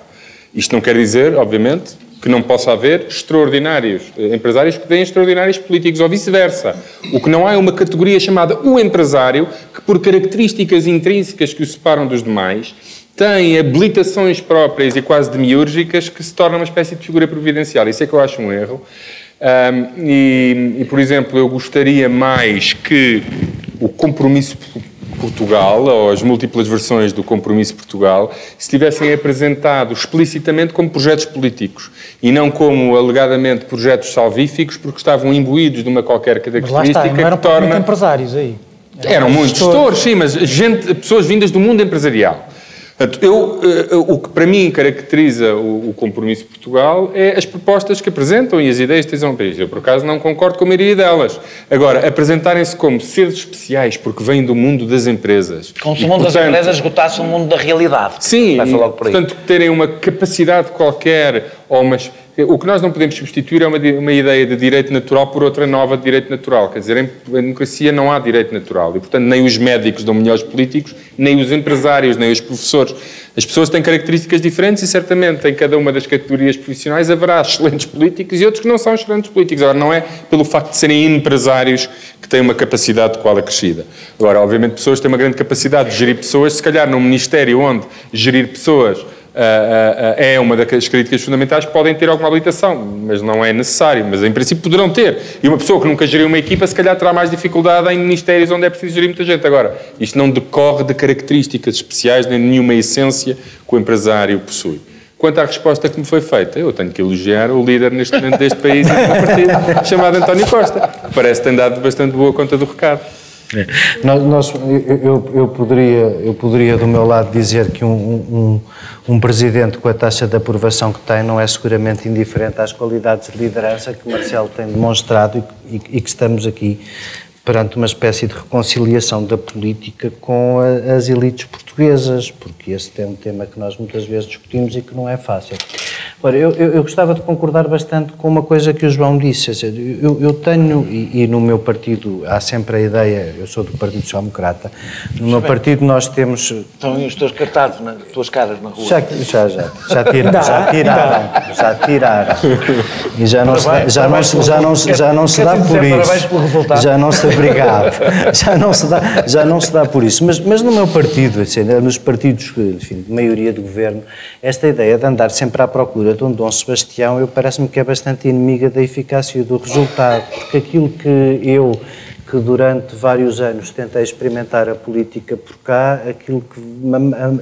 Speaker 3: Isto não quer dizer, obviamente, que não possa haver extraordinários eh, empresários que deem extraordinários políticos, ou vice-versa. O que não há é uma categoria chamada o empresário, que por características intrínsecas que o separam dos demais, tem habilitações próprias e quase demiúrgicas que se torna uma espécie de figura providencial. Isso é que eu acho um erro. Ahm, e, e, por exemplo, eu gostaria mais que o compromisso Portugal, ou as múltiplas versões do Compromisso Portugal, se tivessem apresentado explicitamente como projetos políticos e não como alegadamente projetos salvíficos, porque estavam imbuídos de uma qualquer característica
Speaker 4: está, eram
Speaker 3: que torna.
Speaker 4: empresários aí.
Speaker 3: Eram muitos gestores, sim, mas gente, pessoas vindas do mundo empresarial. Portanto, eu, eh, o que para mim caracteriza o, compromisso de Portugal é as propostas que apresentam e as ideias que têm ao país. Eu, por acaso, não concordo com a maioria delas. Agora, apresentarem-se como seres especiais porque vêm do mundo das empresas.
Speaker 2: Como se o mundo das
Speaker 3: portanto,
Speaker 2: empresas esgotasse o mundo da realidade.
Speaker 3: Sim, e, portanto, terem uma capacidade qualquer, ou umas, o que nós não podemos substituir é uma, uma ideia de direito natural por outra nova de direito natural. Quer dizer, em democracia não há direito natural e, portanto, nem os médicos dão melhores políticos, nem os empresários, nem os professores. As pessoas têm características diferentes e, certamente, em cada uma das categorias profissionais haverá excelentes políticos e outros que não são excelentes políticos. Agora, não é pelo facto de serem empresários que têm uma capacidade de qual acrescida. Agora, obviamente, pessoas têm uma grande capacidade de gerir pessoas, se calhar num ministério onde gerir pessoas é uma das críticas fundamentais, podem ter alguma habilitação, mas não é necessário. Mas em princípio poderão ter. E uma pessoa que nunca geriu uma equipa, se calhar terá mais dificuldade em ministérios onde é preciso gerir muita gente. Agora, isto não decorre de características especiais nem de nenhuma essência que o empresário possui. Quanto à resposta que me foi feita, eu tenho que elogiar o líder neste momento deste país e do partido, *laughs* chamado António Costa, que parece que tem dado bastante boa conta do recado.
Speaker 1: Nós, nós- eu, eu- poderia, eu poderia, do meu lado, dizer que um, um, um presidente com a taxa de aprovação que tem não é seguramente indiferente às qualidades de liderança que Marcelo tem demonstrado e, que- e que estamos aqui perante uma espécie de reconciliação da política com a- as elites portuguesas, porque esse é um tema que nós muitas vezes discutimos e que não é fácil. Ora, eu, eu- eu gostava de concordar bastante com uma coisa que o João disse. Eu, eu tenho, e, e no meu partido há sempre a ideia, eu sou do Partido Social Democrata, no meu partido nós temos.
Speaker 2: Estão aí os teus cartazes, nas tuas caras na rua.
Speaker 1: Já, já, já, já, tira, já tiraram, já tiraram. E já não se dá, já não, se- já não, se- já não se dá por isso.
Speaker 2: parabéns pelo resultado?
Speaker 1: Já não se obrigado. *laughs* Já não se dá, já não se dá por isso. Mas, mas no meu partido, assim, nos partidos enfim, de maioria do governo, esta ideia de andar sempre à procura de um Dom Sebastião, eu parece-me que é bastante inimiga da eficácia e do resultado, porque aquilo que eu que durante vários anos tentei experimentar a política por cá, aquilo que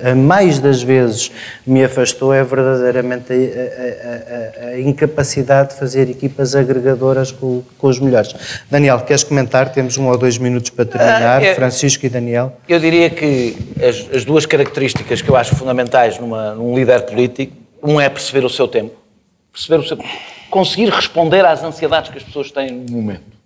Speaker 1: a, mais das vezes me afastou é verdadeiramente a, a- a- a- a incapacidade de fazer equipas agregadoras com, com os melhores. Daniel, queres comentar? Temos um ou dois minutos para terminar.
Speaker 2: Ah, é-
Speaker 1: Francisco e Daniel.
Speaker 2: Eu diria que as, as duas características que eu acho fundamentais numa, num líder político, um é perceber o seu tempo, perceber o seu, conseguir responder às ansiedades que as pessoas têm no momento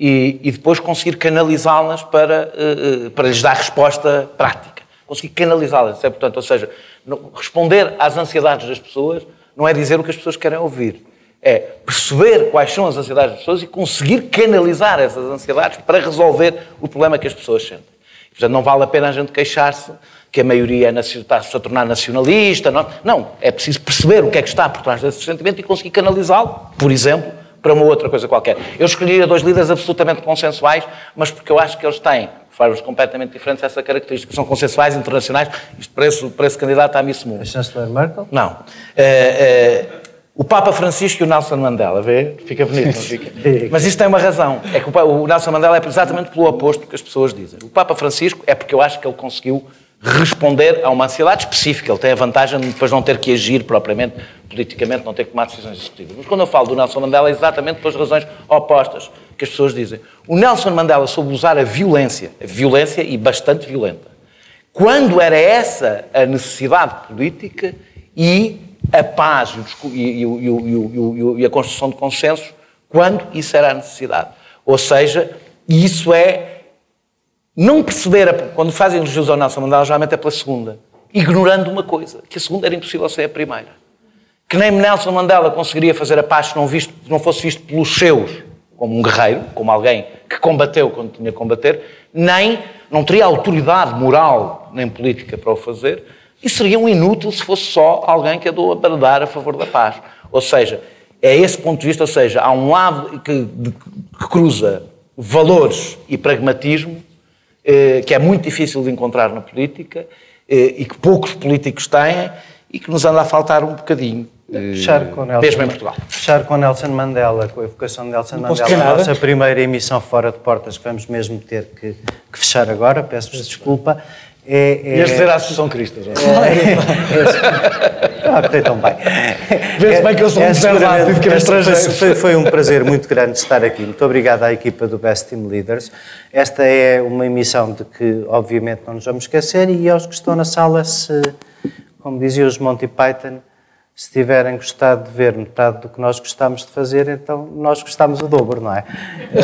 Speaker 2: e, e depois conseguir canalizá-las para, eh, eh, para lhes dar resposta prática. Conseguir canalizá-las, é importante, ou seja, responder às ansiedades das pessoas não é dizer o que as pessoas querem ouvir. É perceber quais são as ansiedades das pessoas e conseguir canalizar essas ansiedades para resolver o problema que as pessoas sentem. Portanto, não vale a pena a gente queixar-se que a maioria é está-se a tornar nacionalista. Não. não, é preciso perceber o que é que está por trás desse sentimento e conseguir canalizá-lo, por exemplo, para uma outra coisa qualquer. Eu escolheria dois líderes absolutamente consensuais, mas porque eu acho que eles têm formas completamente diferentes essa característica. São consensuais, internacionais. Isto para esse, candidato a Miss Mundo.
Speaker 1: A chanceler Merkel?
Speaker 2: Não. Uh, uh, o Papa Francisco e o Nelson Mandela, vê? Fica bonito, não fica? *laughs* Mas isso tem uma razão. É que o Nelson Mandela é exatamente pelo oposto que as pessoas dizem. O Papa Francisco é porque eu acho que ele conseguiu responder a uma ansiedade específica. Ele tem a vantagem de depois não ter que agir propriamente politicamente, não ter que tomar decisões executivas. Mas quando eu falo do Nelson Mandela é exatamente pelas razões opostas que as pessoas dizem. O Nelson Mandela soube usar a violência, a violência e bastante violenta, quando era essa a necessidade política e a paz e, a construção de consensos, quando isso era a necessidade. Ou seja, isso é não perceber, quando fazem elogios ao Nelson Mandela, geralmente é pela segunda, ignorando uma coisa, que a segunda era impossível ser a primeira. Que nem Nelson Mandela conseguiria fazer a paz se não, visto, não fosse visto pelos seus como um guerreiro, como alguém que combateu quando tinha que combater, nem não teria autoridade moral nem política para o fazer, e seria um inútil se fosse só alguém que andou a bradar a favor da paz. Ou seja, é esse ponto de vista, ou seja, há um lado que, que cruza valores e pragmatismo, que é muito difícil de encontrar na política eh, e que poucos políticos têm e que nos anda a faltar um bocadinho.
Speaker 1: Eh, fechar com Nelson,
Speaker 2: mesmo em Portugal.
Speaker 1: Fechar com Nelson Mandela, com a evocação de Nelson Mandela, a nossa primeira emissão fora de portas, que vamos mesmo ter que, que fechar agora, peço-vos desculpa.
Speaker 2: É, é... Ias dizer a Associação Cristo.
Speaker 1: É, é, é, *laughs* ah, tão bem.
Speaker 2: Vê-se bem que eu sou um reservado e
Speaker 1: que foi, foi um prazer muito grande estar aqui. Muito obrigado à equipa do Best Team Leaders. Esta é uma emissão de que, obviamente, não nos vamos esquecer e aos que estão na sala, se, como diziam os Monty Python, se tiverem gostado de ver metade do que nós gostamos de fazer, então nós gostamos o dobro, não é?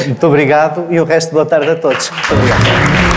Speaker 1: Muito obrigado e o resto boa tarde a todos. Muito obrigado.